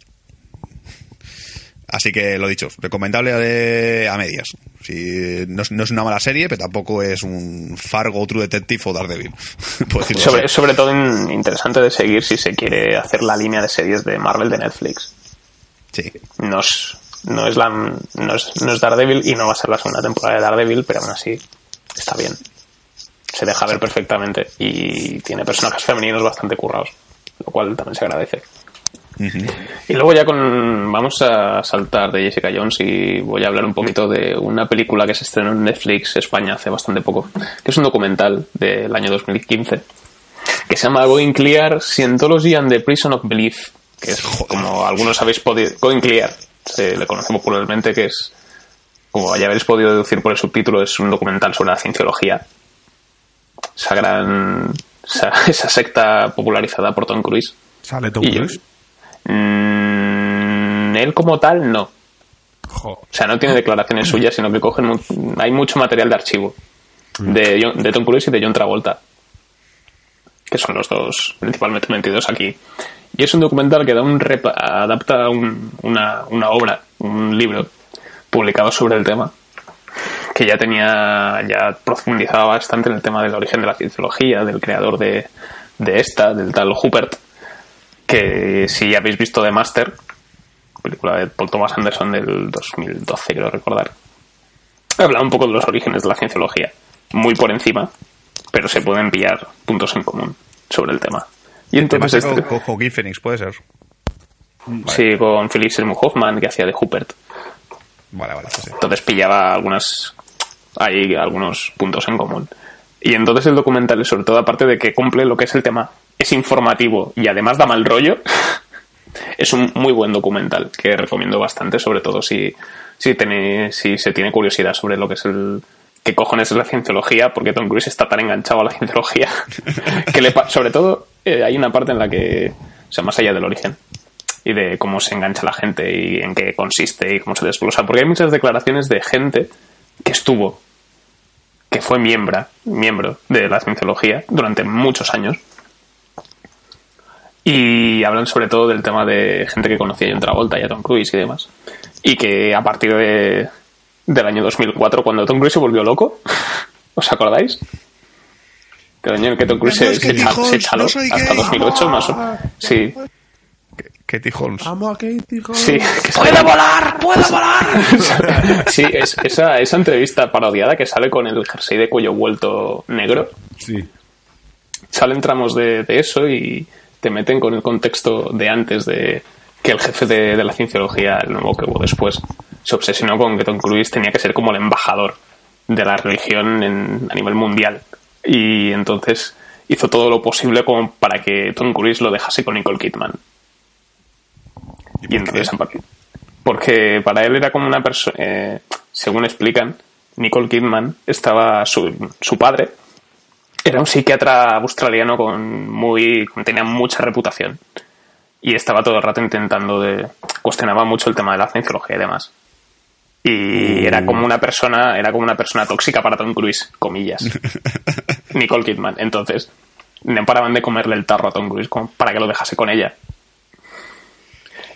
Speaker 3: Así que lo dicho, recomendable a medias. Si, no, es- no es una mala serie, pero tampoco es un Fargo, True Detective o Daredevil.
Speaker 2: Sobre,
Speaker 3: así.
Speaker 2: sobre todo in- interesante de seguir si se quiere hacer la línea de series de Marvel de Netflix.
Speaker 3: Sí.
Speaker 2: No es, no es, la, no es, no es Daredevil y no va a ser la segunda temporada de Daredevil, pero aún así está bien. Se deja ver perfectamente y tiene personajes femeninos bastante currados, lo cual también se agradece. Y luego ya con vamos a saltar de Jessica Jones y voy a hablar un poquito de una película que se estrenó en Netflix España hace bastante poco, que es un documental del año 2015 que se llama Going Clear Scientology and the Prison of Belief, que es como algunos habéis podido Going Clear, se le conoce popularmente que es como ya habéis podido deducir por el subtítulo es un documental sobre la cienciología. Esa gran esa, esa secta popularizada por Tom Cruise.
Speaker 5: ¿Sale Tom Cruise?
Speaker 2: Mm, él como tal, no. O sea, no tiene declaraciones suyas, sino que cogen hay mucho material de archivo. De, John- de Tom Cruise y de John Travolta, que son los dos principalmente metidos aquí. Y es un documental que da un repa- adapta un- una, una obra, un libro publicado sobre el tema, que ya tenía, ya profundizaba bastante en el tema del origen de la cienciología, del creador de, de esta, del tal Hubert, que si habéis visto The Master, película de Paul Thomas Anderson del 2012, creo recordar, habla un poco de los orígenes de la cienciología, muy por encima, pero se pueden pillar puntos en común sobre el tema. Y entonces, este-
Speaker 3: con Joaquin Phoenix, puede ser.
Speaker 2: sí, con Philip Seymour Hoffman, que hacía de Hubert.
Speaker 3: Vale, vale, sí.
Speaker 2: Entonces pillaba algunas. Hay algunos puntos en común. Y entonces el documental, sobre todo aparte de que cumple lo que es el tema, es informativo y además da mal rollo, es un muy buen documental que recomiendo bastante, sobre todo si, si, si se tiene curiosidad sobre lo que es el. qué cojones es la cienciología, porque Tom Cruise está tan enganchado a la cienciología, que le sobre todo eh, hay una parte en la que, o sea, más allá del origen, y de cómo se engancha la gente y en qué consiste y cómo se desglosa. Porque hay muchas declaraciones de gente que estuvo, que fue miembro, miembro de la cienciología durante muchos años. Y hablan sobre todo del tema de gente que conocía a John Travolta y a Tom Cruise y demás. Y que a partir de, del año 2004, cuando Tom Cruise se volvió loco, ¿os acordáis? Que el año en que Tom Cruise se, se, se chaló
Speaker 3: no
Speaker 2: hasta
Speaker 3: gay.
Speaker 2: 2008 más o Sí,
Speaker 3: Katie Holmes.
Speaker 5: Amo a Katie Holmes.
Speaker 2: Sí, que ¡Puedo volar! ¡Puedo volar! sí, es, esa, esa entrevista parodiada que sale con el jersey de cuello vuelto negro,
Speaker 5: Sí.
Speaker 2: salen tramos de, de eso y te meten con el contexto de antes de que el jefe de, de la cienciología, el nuevo que hubo después, se obsesionó con que Tom Cruise tenía que ser como el embajador de la religión en- a nivel mundial. Y entonces hizo todo lo posible como para que Tom Cruise lo dejase con Nicole Kidman.
Speaker 3: ¿Y
Speaker 2: Y entonces, porque para él era como una persona, según explican, Nicole Kidman estaba, su, su padre era un psiquiatra australiano con muy, tenía mucha reputación y estaba todo el rato intentando de, cuestionaba mucho el tema de la cienciología y demás. Y era como una persona, era como una persona tóxica para Tom Cruise, comillas. Nicole Kidman. Entonces, no paraban de comerle el tarro a Tom Cruise como para que lo dejase con ella.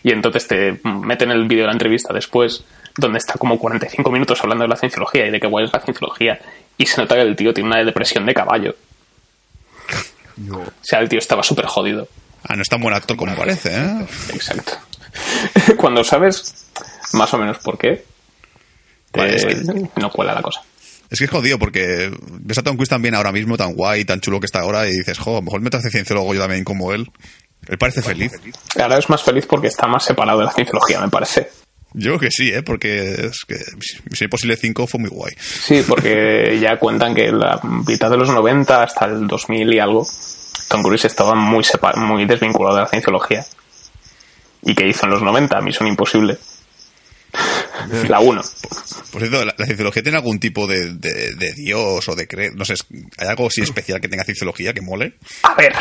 Speaker 2: Y entonces te meten el vídeo de la entrevista después, donde está como 45 minutos hablando de la cienciología y de qué guay es la cienciología. Y se nota que el tío tiene una depresión de caballo. O sea, el tío estaba súper jodido.
Speaker 3: Ah, no es tan buen actor como parece, ¿eh?
Speaker 2: Exacto. Cuando sabes más o menos por qué,
Speaker 3: es que-
Speaker 2: no cuela la cosa.
Speaker 3: Es que es jodido porque ves a Tom Cruise tan bien ahora mismo, tan guay, tan chulo que está ahora y dices, jo, a lo mejor me hace cienciólogo yo también como él. Él parece feliz.
Speaker 2: Ahora es más feliz porque está más separado de la cienciología, me parece.
Speaker 3: Yo creo que sí, ¿eh? Porque es que Misión Imposible 5 fue muy guay.
Speaker 2: Sí, porque ya cuentan que la mitad de los 90 hasta el 2000 y algo, Tom Cruise estaba muy, muy desvinculado de la cienciología. ¿Y qué hizo en los 90? Misión Imposible. La 1.
Speaker 3: Por cierto, ¿la, la cienciología tiene algún tipo de, de- de dios o de cre... No sé, es- ¿hay algo así especial que tenga cienciología que mole?
Speaker 2: A ver,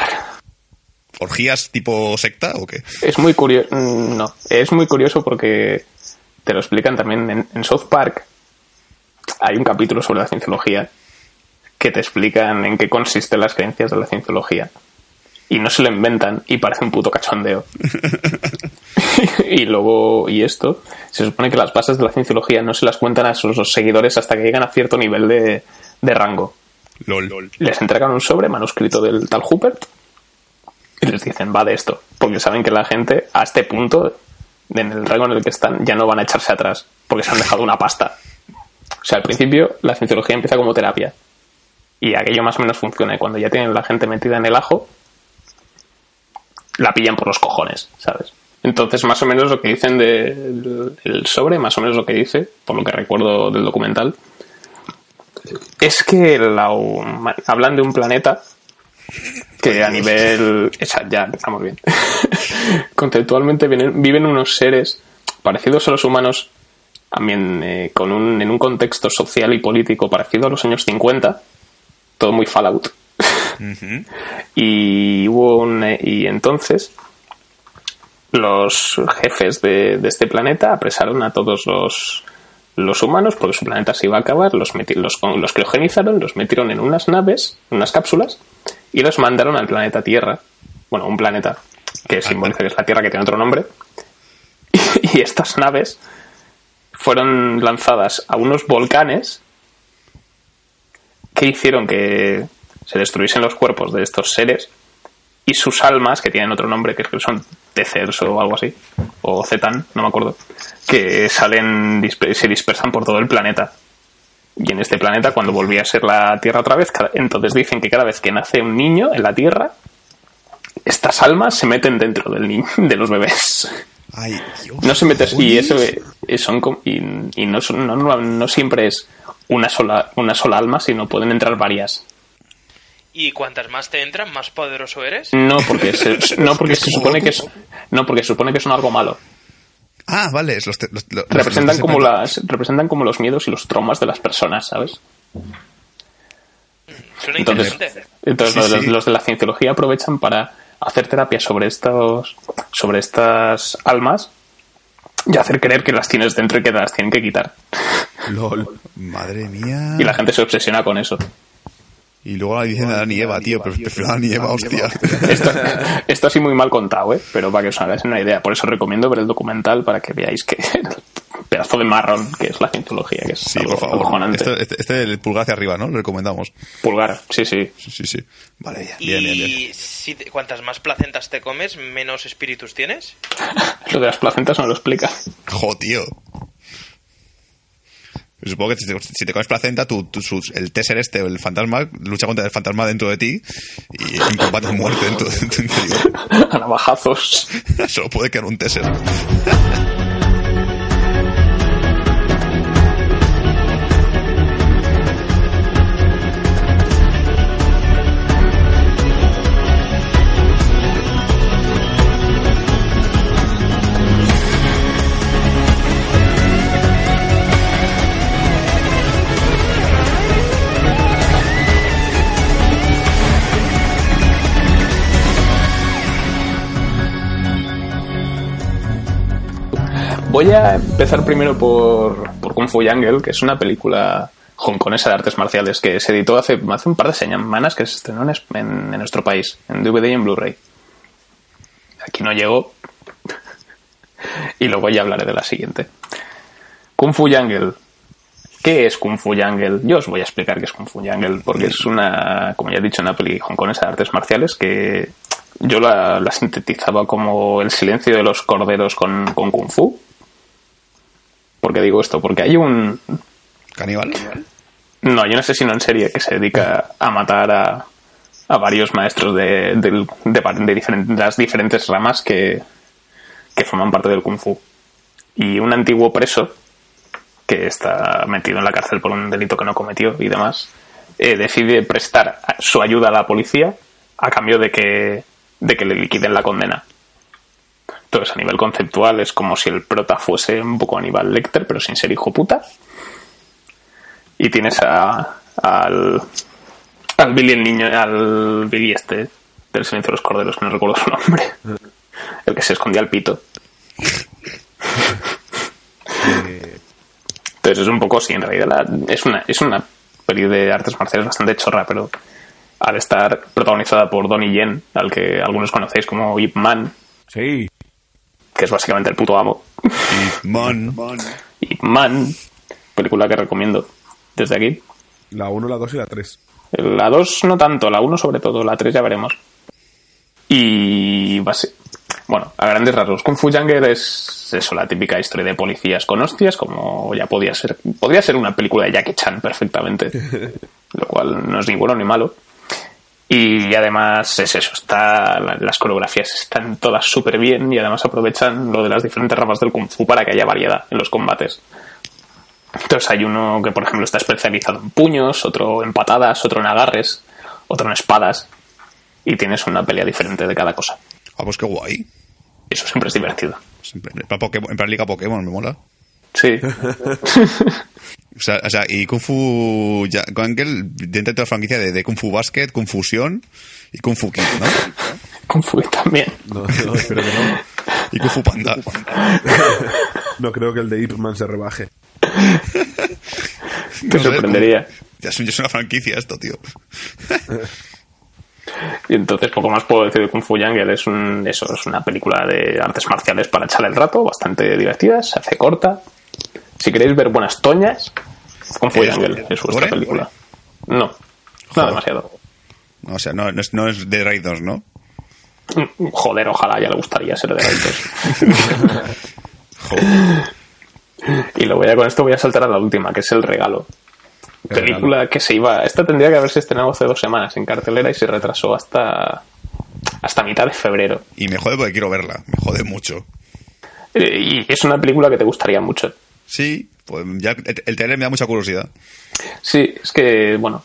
Speaker 3: ¿Orgías tipo secta o qué?
Speaker 2: es muy curioso. No, es muy curioso porque te lo explican también en, en South Park. Hay un capítulo sobre la cienciología que te explican en qué consisten las creencias de la cienciología. Y no se lo inventan y parece un puto cachondeo. y luego, y esto, se supone que las bases de la cienciología no se las cuentan a sus seguidores hasta que llegan a cierto nivel de, de rango.
Speaker 3: LOL.
Speaker 2: Les entregan un sobre manuscrito del tal Hubert les dicen, va de esto. Porque saben que la gente, a este punto, en el rango en el que están, ya no van a echarse atrás. Porque se han dejado una pasta. O sea, al principio la cienciología empieza como terapia. Y aquello más o menos funciona. Y cuando ya tienen la gente metida en el ajo, la pillan por los cojones, ¿sabes? Entonces, más o menos lo que dicen del el sobre, más o menos lo que dice, por lo que recuerdo del documental, es que la hablan de un planeta que a nivel. ya, estamos bien. Conceptualmente vienen- viven unos seres parecidos a los humanos, también eh, con un, en un contexto social y político parecido a los años 50, todo muy Fallout. y hubo un. y entonces los jefes de, de este planeta apresaron a todos los, los humanos porque su planeta se iba a acabar, los, meti- los, los criogenizaron, los metieron en unas naves, unas cápsulas, y los mandaron al planeta Tierra. Bueno, un planeta que simboliza que es la Tierra, que tiene otro nombre. Y, estas naves fueron lanzadas a unos volcanes que hicieron que se destruyesen los cuerpos de estos seres y sus almas, que tienen otro nombre, que creo que son Tethers o algo así, o Zetan, no me acuerdo, que salen, se dispersan por todo el planeta. Y en este planeta, cuando volvía a ser la Tierra otra vez, cada- entonces dicen que cada vez que nace un niño en la Tierra, estas almas se meten dentro del ni- de los bebés.
Speaker 3: Ay, Dios.
Speaker 2: No se meten, y eso eh, son y, y no, son- no, no, no siempre es una sola, una sola alma, sino pueden entrar varias.
Speaker 4: Y cuantas más te entran, más poderoso eres.
Speaker 2: No, porque se, no porque se supone que es, no porque se supone que son algo malo.
Speaker 3: Ah, vale. es Los, te- los- los-
Speaker 2: Representan
Speaker 3: los-
Speaker 2: como las, representan como los miedos y los traumas de las personas, ¿sabes?
Speaker 4: Suena
Speaker 2: Entonces,
Speaker 4: interesante.
Speaker 2: entonces
Speaker 3: Sí,
Speaker 2: los,
Speaker 3: sí.
Speaker 2: los de la cienciología aprovechan para hacer terapia sobre estos, sobre estas almas y hacer creer que las tienes dentro y que te las tienen que quitar.
Speaker 3: LOL. Madre mía.
Speaker 2: Y la gente se obsesiona con eso.
Speaker 3: Y luego la dicen a Dani y Eva, tío. Pero prefiero a Dani y Eva, hostia.
Speaker 2: Esto, esto así muy mal contado, ¿eh? Pero para que os hagáis una idea. Por eso recomiendo ver el documental para que veáis que el pedazo de marrón que es la cienciología, que es
Speaker 3: Sí,
Speaker 2: algo
Speaker 3: por favor.
Speaker 2: acojonante.
Speaker 3: Este, este, este el pulgar hacia arriba, ¿no? Lo recomendamos.
Speaker 2: Pulgar, sí, sí.
Speaker 3: Sí, sí, sí. Vale,
Speaker 4: Y
Speaker 3: bien, bien, bien.
Speaker 4: si te- cuantas más placentas te comes, menos espíritus tienes.
Speaker 2: Lo de las placentas no lo explica.
Speaker 3: Jo, tío. Supongo que si te, si te comes placenta, tu, tu- sus- el Tesser este el fantasma lucha contra el fantasma dentro de ti y combate a muerte dentro de tu interior.
Speaker 2: A navajazos.
Speaker 3: Solo puede quedar un Tesser.
Speaker 2: Voy a empezar primero por, por Kung Fu Jungle, que es una película hongkonesa de artes marciales que se editó hace, hace un par de semanas que se estrenó en, en nuestro país, en DVD y en Blu-ray. Aquí no llegó. y luego ya hablaré de la siguiente. Kung Fu Jungle. ¿Qué es Kung Fu Jungle? Yo os voy a explicar qué es Kung Fu Jungle, porque es una, como ya he dicho, una peli hongkonesa de artes marciales que yo la, la sintetizaba como el silencio de los corderos con, con Kung Fu. ¿Por qué digo esto? Porque hay un...
Speaker 3: ¿Caníbal?
Speaker 2: No, hay un asesino en serie que se dedica a matar a, a varios maestros de, de, de diferen- las diferentes ramas que, que forman parte del Kung Fu. Y un antiguo preso, que está metido en la cárcel por un delito que no cometió y demás, eh, decide prestar su ayuda a la policía a cambio de que, de que le liquiden la condena. Entonces, a nivel conceptual, es como si el prota fuese un poco Aníbal Lecter, pero sin ser hijo puta. Y tienes a, al, al Billy el niño, al Billy este, del silencio de los corderos, que no recuerdo su nombre. El que se escondía al pito. Entonces es un poco, sí, en realidad la- es una, es una peli de artes marciales bastante chorra, pero al estar protagonizada por Donnie Yen, al que algunos conocéis como Ip Man,
Speaker 5: Sí.
Speaker 2: Que es básicamente el puto amo.
Speaker 3: Man.
Speaker 2: Ip Man, película que recomiendo desde aquí.
Speaker 5: La 1, la 2 y la 3.
Speaker 2: La 2 no tanto, la 1 sobre todo, la 3 ya veremos. Y base- bueno, a grandes rasgos, Kung Fu es eso, la típica historia de policías con hostias, como ya podía ser, podría ser una película de Jackie Chan perfectamente, lo cual no es ni bueno ni malo. Y además es eso, está, la- las coreografías están todas súper bien y además aprovechan lo de las diferentes ramas del Kung Fu para que haya variedad en los combates. Entonces hay uno que, por ejemplo, está especializado en puños, otro en patadas, otro en agarres, otro en espadas. Y tienes una pelea diferente de cada cosa.
Speaker 3: Ah, pues qué guay.
Speaker 2: Eso siempre es divertido.
Speaker 3: Siempre- Pokémon- plan Liga Pokémon, me mola.
Speaker 2: Sí.
Speaker 3: O sea, o sea, y Kung Fu ya- Jungle dentro de la franquicia de, de Kung Fu Basket, Kung Fusión y Kung Fu Kid, ¿no?
Speaker 2: Kung Fu también.
Speaker 5: No, no, espero que no.
Speaker 3: Y Kung Fu Panda.
Speaker 5: No creo que el de Ip Man se rebaje.
Speaker 2: Te sorprendería.
Speaker 3: Ya es, ya es una franquicia esto, tío.
Speaker 2: Y entonces poco más puedo decir de Kung Fu Jungle. Es, un, eso, es una película de artes marciales para echar el rato, bastante divertida, se hace corta. Si queréis ver buenas toñas, Kung Fu
Speaker 3: ¿Es-
Speaker 2: vuestra película. No, no demasiado.
Speaker 3: O sea, no, no es, no es de Raid 2, ¿no?
Speaker 2: Joder, ojalá ya le gustaría ser de Raiders.
Speaker 3: Joder.
Speaker 2: Y luego ya con esto voy a saltar a la última, que es El Regalo.
Speaker 5: El
Speaker 2: Película que se iba... Esta tendría que haberse estrenado hace dos semanas en cartelera y se retrasó hasta hasta mitad de febrero.
Speaker 3: Y me jode porque quiero verla. Me jode mucho.
Speaker 2: Eh, Y es una película que te gustaría mucho.
Speaker 3: Sí, pues ya el, el me da mucha curiosidad.
Speaker 2: Sí, es que, bueno,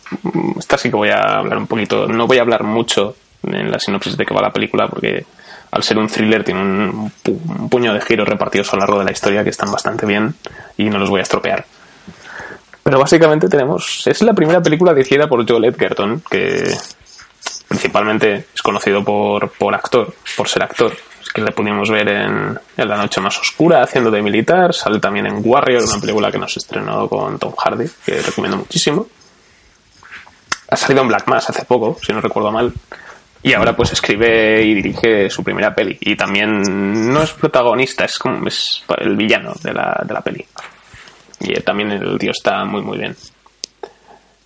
Speaker 2: esta sí que voy a hablar un poquito. No voy a hablar mucho en la sinopsis de qué va la película, porque al ser un thriller tiene un puño de giros repartidos a lo largo de la historia que están bastante bien y no los voy a estropear. Pero básicamente tenemos. Es la primera película dirigida por Joel Edgerton, que principalmente es conocido por, por actor, por ser actor. Que le pudimos ver en, en La Noche Más Oscura haciendo de militar. Sale también en Warrior, una película que nos estrenó con Tom Hardy, que recomiendo muchísimo. Ha salido en Black Mass hace poco, si no recuerdo mal. Y ahora pues escribe y dirige su primera peli. Y también no es protagonista, es como es el villano de la, de la peli. Y también el tío está muy muy bien.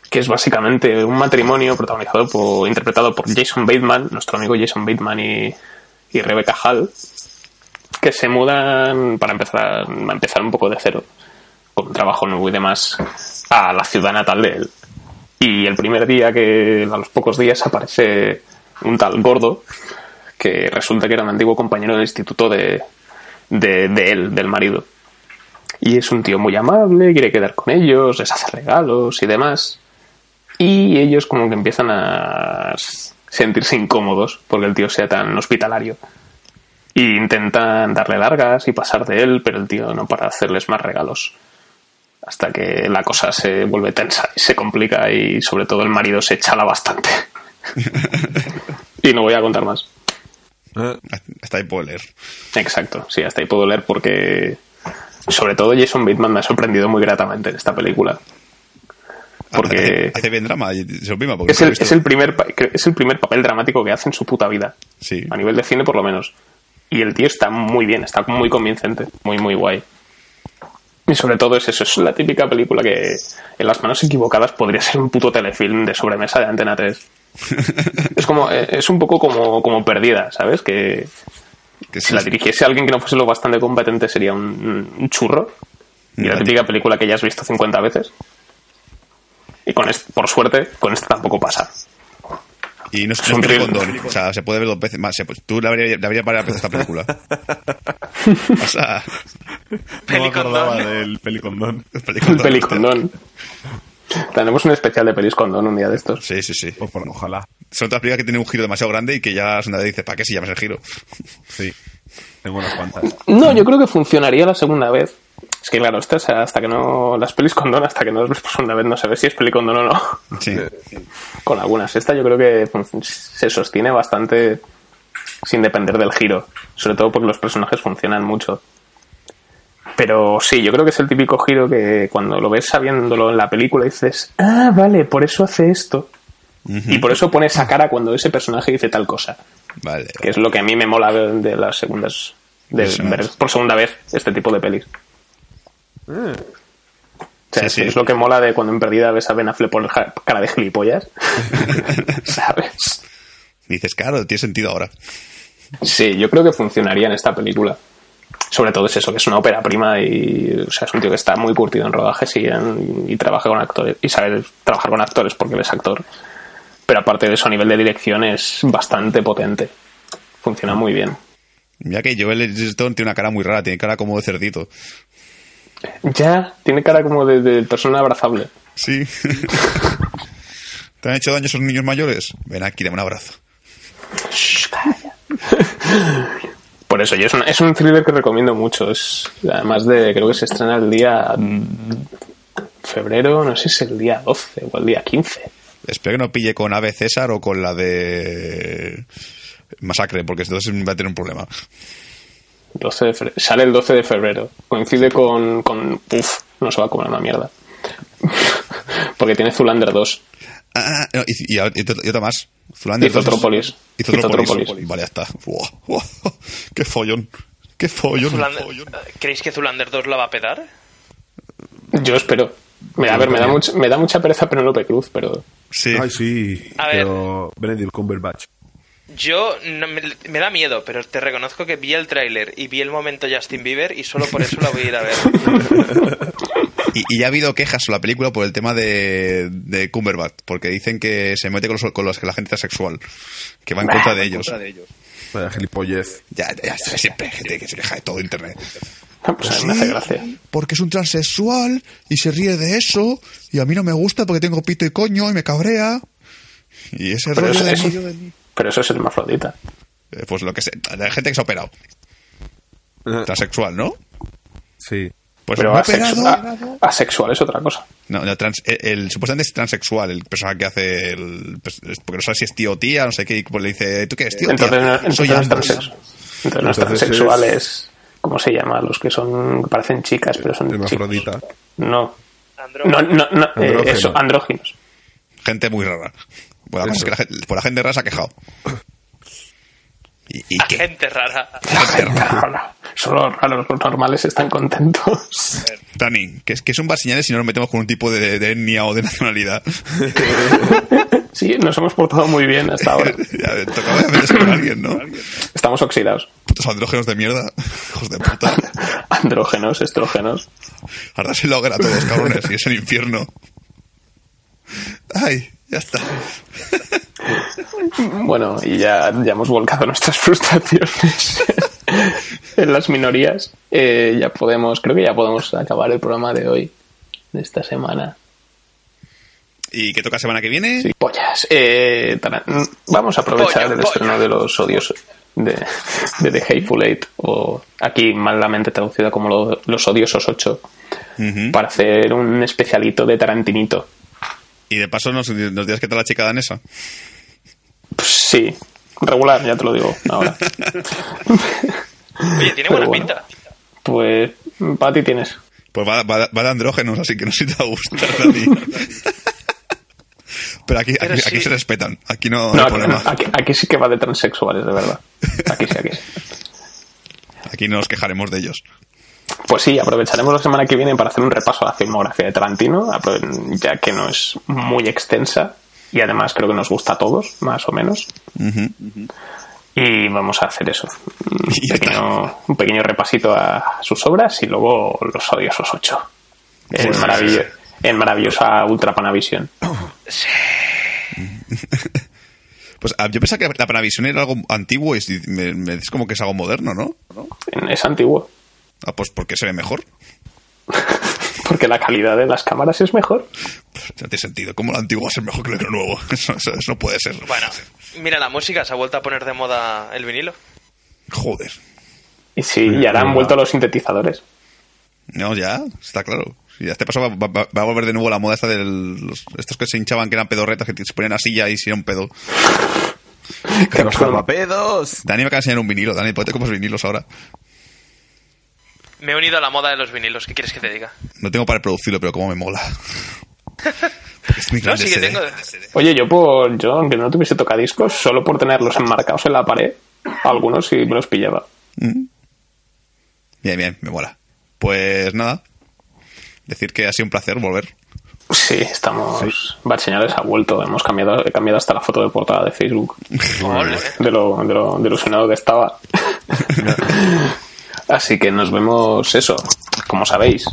Speaker 2: Que es básicamente un matrimonio protagonizado por, interpretado por Jason Bateman, nuestro amigo Jason Bateman y, y Rebecca Hall, que se mudan para empezar, a empezar un poco de cero, con con trabajo nuevo y demás, a la ciudad natal de él. Y el primer día que, a los pocos días, aparece un tal gordo, que resulta que era un antiguo compañero del instituto de, de, de él, del marido. Y es un tío muy amable, quiere quedar con ellos, les hace regalos y demás. Y ellos como que empiezan a sentirse incómodos porque el tío sea tan hospitalario. Y intentan darle largas y pasar de él, pero el tío no para hacerles más regalos. Hasta que la cosa se vuelve tensa y se complica y sobre todo el marido se chala bastante. y no voy a contar más.
Speaker 5: Eh,
Speaker 3: Hasta ahí puedo leer.
Speaker 2: Exacto, sí, hasta ahí puedo leer porque sobre todo Jason Bateman me ha sorprendido muy gratamente en esta película. Porque
Speaker 3: Hace, hace bien drama, se lo prima, porque
Speaker 2: es el, es, el primer, es el primer papel dramático que hace en su puta vida.
Speaker 3: Sí.
Speaker 2: A nivel de cine, por lo menos. Y el tío está muy bien, está muy convincente, muy, muy guay. Y sobre todo es eso, es la típica película que en las manos equivocadas podría ser un puto telefilm de sobremesa de Antena 3. es como, eh, es un poco como, como perdida, ¿sabes? Que
Speaker 3: Que
Speaker 2: si
Speaker 3: sí,
Speaker 2: la dirigiese alguien que no fuese lo bastante competente sería un, un churro. Y la típica película que ya has visto 50 veces. Y con este, por suerte, con este tampoco pasa.
Speaker 3: Y no es,
Speaker 2: Es
Speaker 3: no
Speaker 2: un
Speaker 3: es
Speaker 2: thriller.
Speaker 3: condón. O sea, se puede ver dos veces más. Se- pues, tú le habrías le habrías varias veces esta película. o sea,
Speaker 6: No me acordaba del pelicondón.
Speaker 3: peli
Speaker 2: Un
Speaker 3: condón.
Speaker 2: pelicondón. Tenemos un especial de pelis condón un día de estos.
Speaker 3: Sí, sí, sí.
Speaker 6: O por- ojalá.
Speaker 3: Son otras películas que tienen un giro demasiado grande y que ya una vez dices, ¿para qué si llamas el giro?
Speaker 6: Sí. Tengo unas cuantas.
Speaker 2: No, yo creo que funcionaría la segunda vez. Es que claro, esto es hasta que no. Las pelis condón, hasta que no las ves por segunda vez, no ve si es peli condón o no.
Speaker 3: Sí.
Speaker 2: Con algunas. Esta yo creo que se sostiene bastante sin depender del giro. Sobre todo porque los personajes funcionan mucho. Pero sí, yo creo que es el típico giro que cuando lo ves sabiéndolo en la película dices, ah, vale, por eso hace esto. Y por eso pone esa cara cuando ese personaje dice tal cosa.
Speaker 3: Vale.
Speaker 2: Que es lo que a mí me mola de, de las segundas. De ver por segunda vez este tipo de pelis. O sea,
Speaker 3: Sí,
Speaker 2: es,
Speaker 3: sí.
Speaker 2: es lo que mola de cuando en perdida ves a Ben Affleck por ja- cara de gilipollas. ¿Sabes?
Speaker 3: Dices, claro, tiene sentido ahora.
Speaker 2: Sí, yo creo que funcionaría en esta película. Sobre todo es eso, que es una ópera prima y o sea, es un tío que está muy curtido en rodajes y, en- y trabaja con actores y sabe trabajar con actores porque él es actor. Pero aparte de eso, a nivel de dirección es bastante potente. Funciona muy bien.
Speaker 3: Mira que Joel Edgerton tiene una cara muy rara, tiene cara como de cerdito.
Speaker 2: Ya, tiene cara como de, de persona abrazable.
Speaker 3: Sí. ¿Te han hecho daño esos niños mayores? Ven aquí, dame un abrazo.
Speaker 2: Shh, calla. Por eso, yo es, una- es un thriller que recomiendo mucho. Es además de, creo que se estrena el día febrero, no sé si es el día 12 o el día 15.
Speaker 3: Espero que no pille con Ave César o con la de Masacre, porque entonces va a tener un problema.
Speaker 2: 12 de febrero. Sale el 12 de febrero. Coincide con, con. Uf, no se va a comer una mierda. Porque tiene Zulander 2.
Speaker 3: Ah, no, y, y, y otra más. Zulander.
Speaker 2: Y Zootropolis.
Speaker 3: Vale, ya está. Buah, buah. Qué follón. Qué follón.
Speaker 4: Zulander-
Speaker 3: follón.
Speaker 4: ¿Creéis que Zulander 2 la va a pedar?
Speaker 2: Yo espero. Me- A ver, me da, mucha, me da mucha pereza Penélope Cruz, pero.
Speaker 3: Sí.
Speaker 5: Ay, sí.
Speaker 4: A ver.
Speaker 5: Pero Benedict Cumberbatch.
Speaker 4: Yo no- me, me da miedo, pero te reconozco que vi el tráiler y vi el momento Justin Bieber y solo por eso la voy a ir a ver.
Speaker 3: Y, y ya ha habido quejas sobre la película por el tema de, de Cumberbatch, porque dicen que se mete con los, con los que la gente es sexual, que va en contra de ellos.
Speaker 5: Vaya gilipollez.
Speaker 3: Ya, ya, ya, siempre hay gente que se queja de todo internet.
Speaker 2: Pues a mí me hace gracia.
Speaker 3: Porque es un transexual y se ríe de eso, y a mí no me gusta porque tengo pito y coño y me cabrea. Y ese
Speaker 2: Pero
Speaker 3: rollo
Speaker 2: eso,
Speaker 3: de
Speaker 2: eso-
Speaker 3: mí-
Speaker 2: pero eso es hermafrodita.
Speaker 3: Eh, Pues lo que sé, la gente que se ha operado. Transexual, ¿no?
Speaker 5: Sí.
Speaker 3: Pues
Speaker 2: Pero asexu-
Speaker 3: operado.
Speaker 2: a- asexual es otra cosa.
Speaker 3: No, no, trans- el, el- supuestamente es transexual, el personaje que hace el. pues, es- porque no sabe si es tío o tía, no sé qué, y pues le dice, ¿tú qué eres tío? o
Speaker 2: Entonces,
Speaker 3: tía?".
Speaker 2: entonces
Speaker 3: Soy
Speaker 2: no es
Speaker 3: ambos.
Speaker 2: transexual. Entonces no es
Speaker 5: Entonces
Speaker 2: transexual,
Speaker 5: es-
Speaker 2: es... ¿Cómo se llama? Los que son... que parecen chicas, pero son chicos.
Speaker 5: Hermafrodita.
Speaker 2: No.
Speaker 4: Andrógeno.
Speaker 2: No, no, no. eh, eso, andróginos.
Speaker 3: Gente muy rara. Bueno, además es
Speaker 5: Eso.
Speaker 3: que la, gente- por la gente rara se ha quejado. ¿Y, y
Speaker 4: La
Speaker 3: qué?
Speaker 4: gente rara.
Speaker 2: La gente rara. Solo raros, los normales están contentos.
Speaker 3: Dani, que es, que son señales si no nos metemos con un tipo de, de etnia o de nacionalidad.
Speaker 2: Sí, nos hemos portado muy bien hasta ahora.
Speaker 3: ya, tocaba meterse con alguien, ¿no?
Speaker 2: Estamos oxidados.
Speaker 3: Putos andrógenos de mierda. Hijos de puta.
Speaker 2: Andrógenos, estrógenos.
Speaker 3: Ahora se lo a todos, cabrones, y es el infierno. Ay, ya está.
Speaker 2: Bueno, y ya, ya hemos volcado nuestras frustraciones en las minorías. Eh, ya podemos, creo que ya podemos acabar el programa de hoy, de esta semana.
Speaker 3: ¿Y qué toca semana que viene?
Speaker 2: Sí, pollas. Eh, vamos a aprovechar
Speaker 4: Polla,
Speaker 2: el estreno de los odios de, de The Hateful Eight, o aquí malamente traducida como lo- Los Odiosos 8,
Speaker 3: Ujú.
Speaker 2: para hacer un especialito de Tarantinito.
Speaker 3: Y de paso nos, nos dirás qué tal la chica danesa.
Speaker 2: Pues sí, regular, ya te lo digo ahora.
Speaker 4: Oye, tiene buena
Speaker 2: bueno.
Speaker 4: pinta.
Speaker 2: Pues para ti tienes.
Speaker 3: Pues va, va- va de andrógenos, así que no sé si te va a gustar a ti. Pero aquí,
Speaker 4: Pero
Speaker 3: aquí,
Speaker 4: sí.
Speaker 3: aquí se respetan. Aquí no,
Speaker 2: No,
Speaker 3: hay
Speaker 2: aquí,
Speaker 3: problema.
Speaker 2: aquí- aquí sí que va de transexuales, de verdad. Aquí sí, aquí sí.
Speaker 3: Aquí no nos quejaremos de ellos.
Speaker 2: Pues sí, aprovecharemos la semana que viene para hacer un repaso a la filmografía de Tarantino, ya que no es muy extensa y además creo que nos gusta a todos, más o menos. Y vamos a hacer eso. Un pequeño, un pequeño repasito a sus obras y luego los odiosos ocho. En,
Speaker 3: Pues-
Speaker 2: maravillo- en maravillosa Ultra Panavision.
Speaker 3: Pues ah, yo pensaba que la Panavision era algo antiguo y me, me es como que es algo moderno, ¿no?
Speaker 2: Es antiguo.
Speaker 3: Ah, pues porque se ve mejor.
Speaker 2: Porque la calidad de las cámaras es mejor.
Speaker 3: No tiene sentido. ¿Cómo lo antiguo va a ser mejor que lo nuevo? Eso, eso- eso no puede ser.
Speaker 4: Bueno, mira la música, se ha vuelto a poner de moda el vinilo.
Speaker 3: Joder.
Speaker 2: Y sí, y ahora han vuelto los sintetizadores.
Speaker 3: No, ya, está claro. Si ya este paso va, va- va a volver de nuevo la moda esta de los, estos que se hinchaban que eran pedorretas, que se ponían a silla y si era un pedo.
Speaker 5: Que los salvapedos.
Speaker 3: Dani me acaba de enseñar un vinilo. Dani, ponte como vinilos ahora.
Speaker 4: Me he unido a la moda de los vinilos, ¿qué quieres que te diga?
Speaker 3: No tengo para reproducirlo, pero como me mola. Es
Speaker 4: No, sí que tengo.
Speaker 2: Oye, yo por yo, aunque no tuviese tocadiscos, solo por tenerlos enmarcados en la pared, algunos sí me los pillaba.
Speaker 3: Mm. Bien, bien, me mola. Pues nada. Decir que ha sido un placer volver.
Speaker 2: Sí, estamos. Bad Señales ha vuelto. Hemos cambiado, he cambiado hasta la foto de portada de Facebook. De lo, de lo, de lo ilusionado que estaba. Así que nos vemos eso. Como sabéis,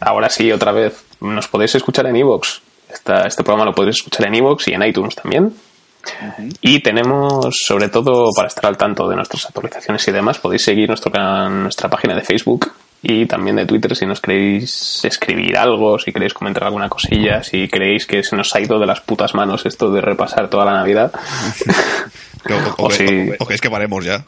Speaker 2: ahora sí, otra vez, nos podéis escuchar en Evox. Este programa lo podéis escuchar en Evox y en iTunes también. Y tenemos, sobre todo, para estar al tanto de nuestras actualizaciones y demás, podéis seguir nuestro, nuestra página de Facebook y también de Twitter si nos queréis escribir algo, si queréis comentar alguna cosilla, si creéis que se nos ha ido de las putas manos esto de repasar toda la Navidad.
Speaker 3: O, o- o-
Speaker 2: O si-
Speaker 3: o- o queréis que paremos ya.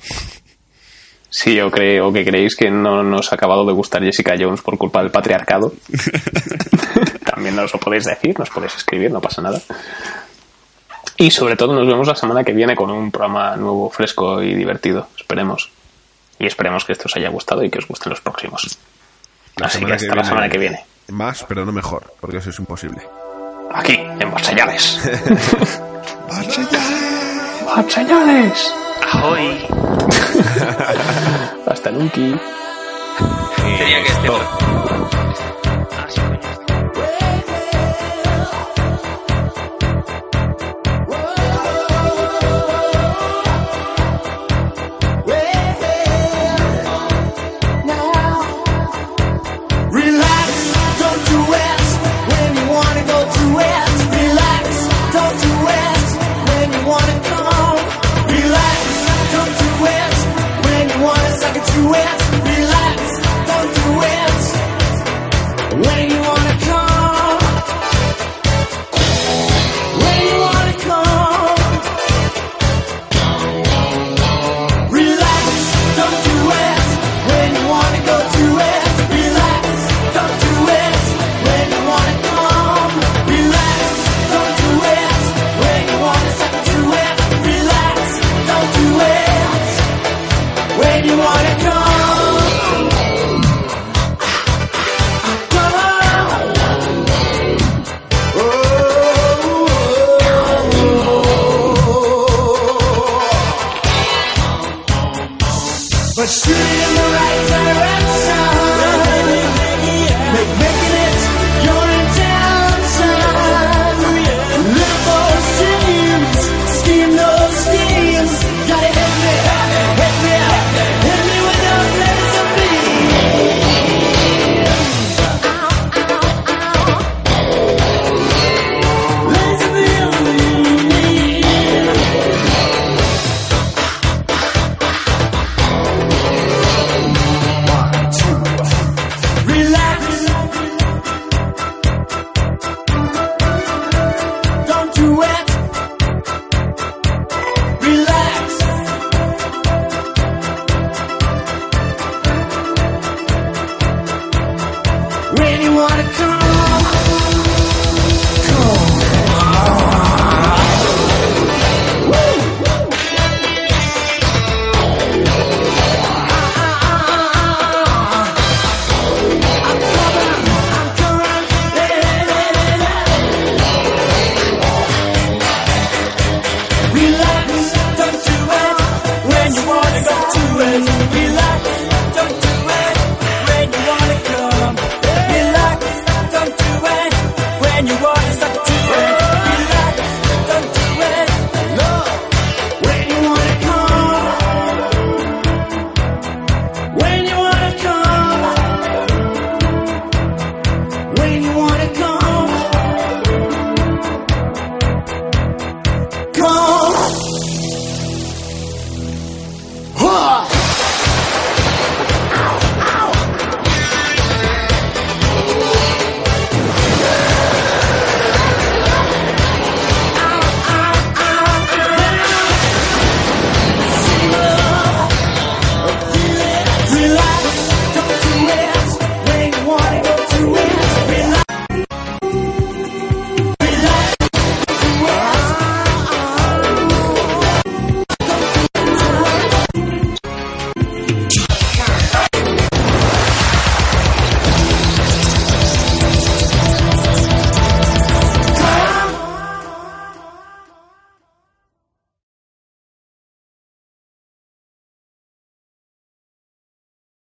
Speaker 2: Sí, o, cre- o que creéis que no nos ha acabado de gustar Jessica Jones por culpa del patriarcado. También nos lo podéis decir, nos podéis escribir, no pasa nada. Y sobre todo nos vemos la semana que viene con un programa nuevo, fresco y divertido. Esperemos. Y esperemos que esto os haya gustado y que os gusten los próximos.
Speaker 5: La
Speaker 2: Así que
Speaker 5: semana
Speaker 2: hasta
Speaker 5: que
Speaker 2: la
Speaker 5: viene-
Speaker 2: semana que viene.
Speaker 5: Más, pero no mejor, porque eso es imposible.
Speaker 2: Aquí, en Barseñales. ¡Barseñales!
Speaker 4: ¡Ahoy!
Speaker 2: Hasta nunca.
Speaker 4: Tenía que decirlo.
Speaker 7: you? But shoot in the right direction.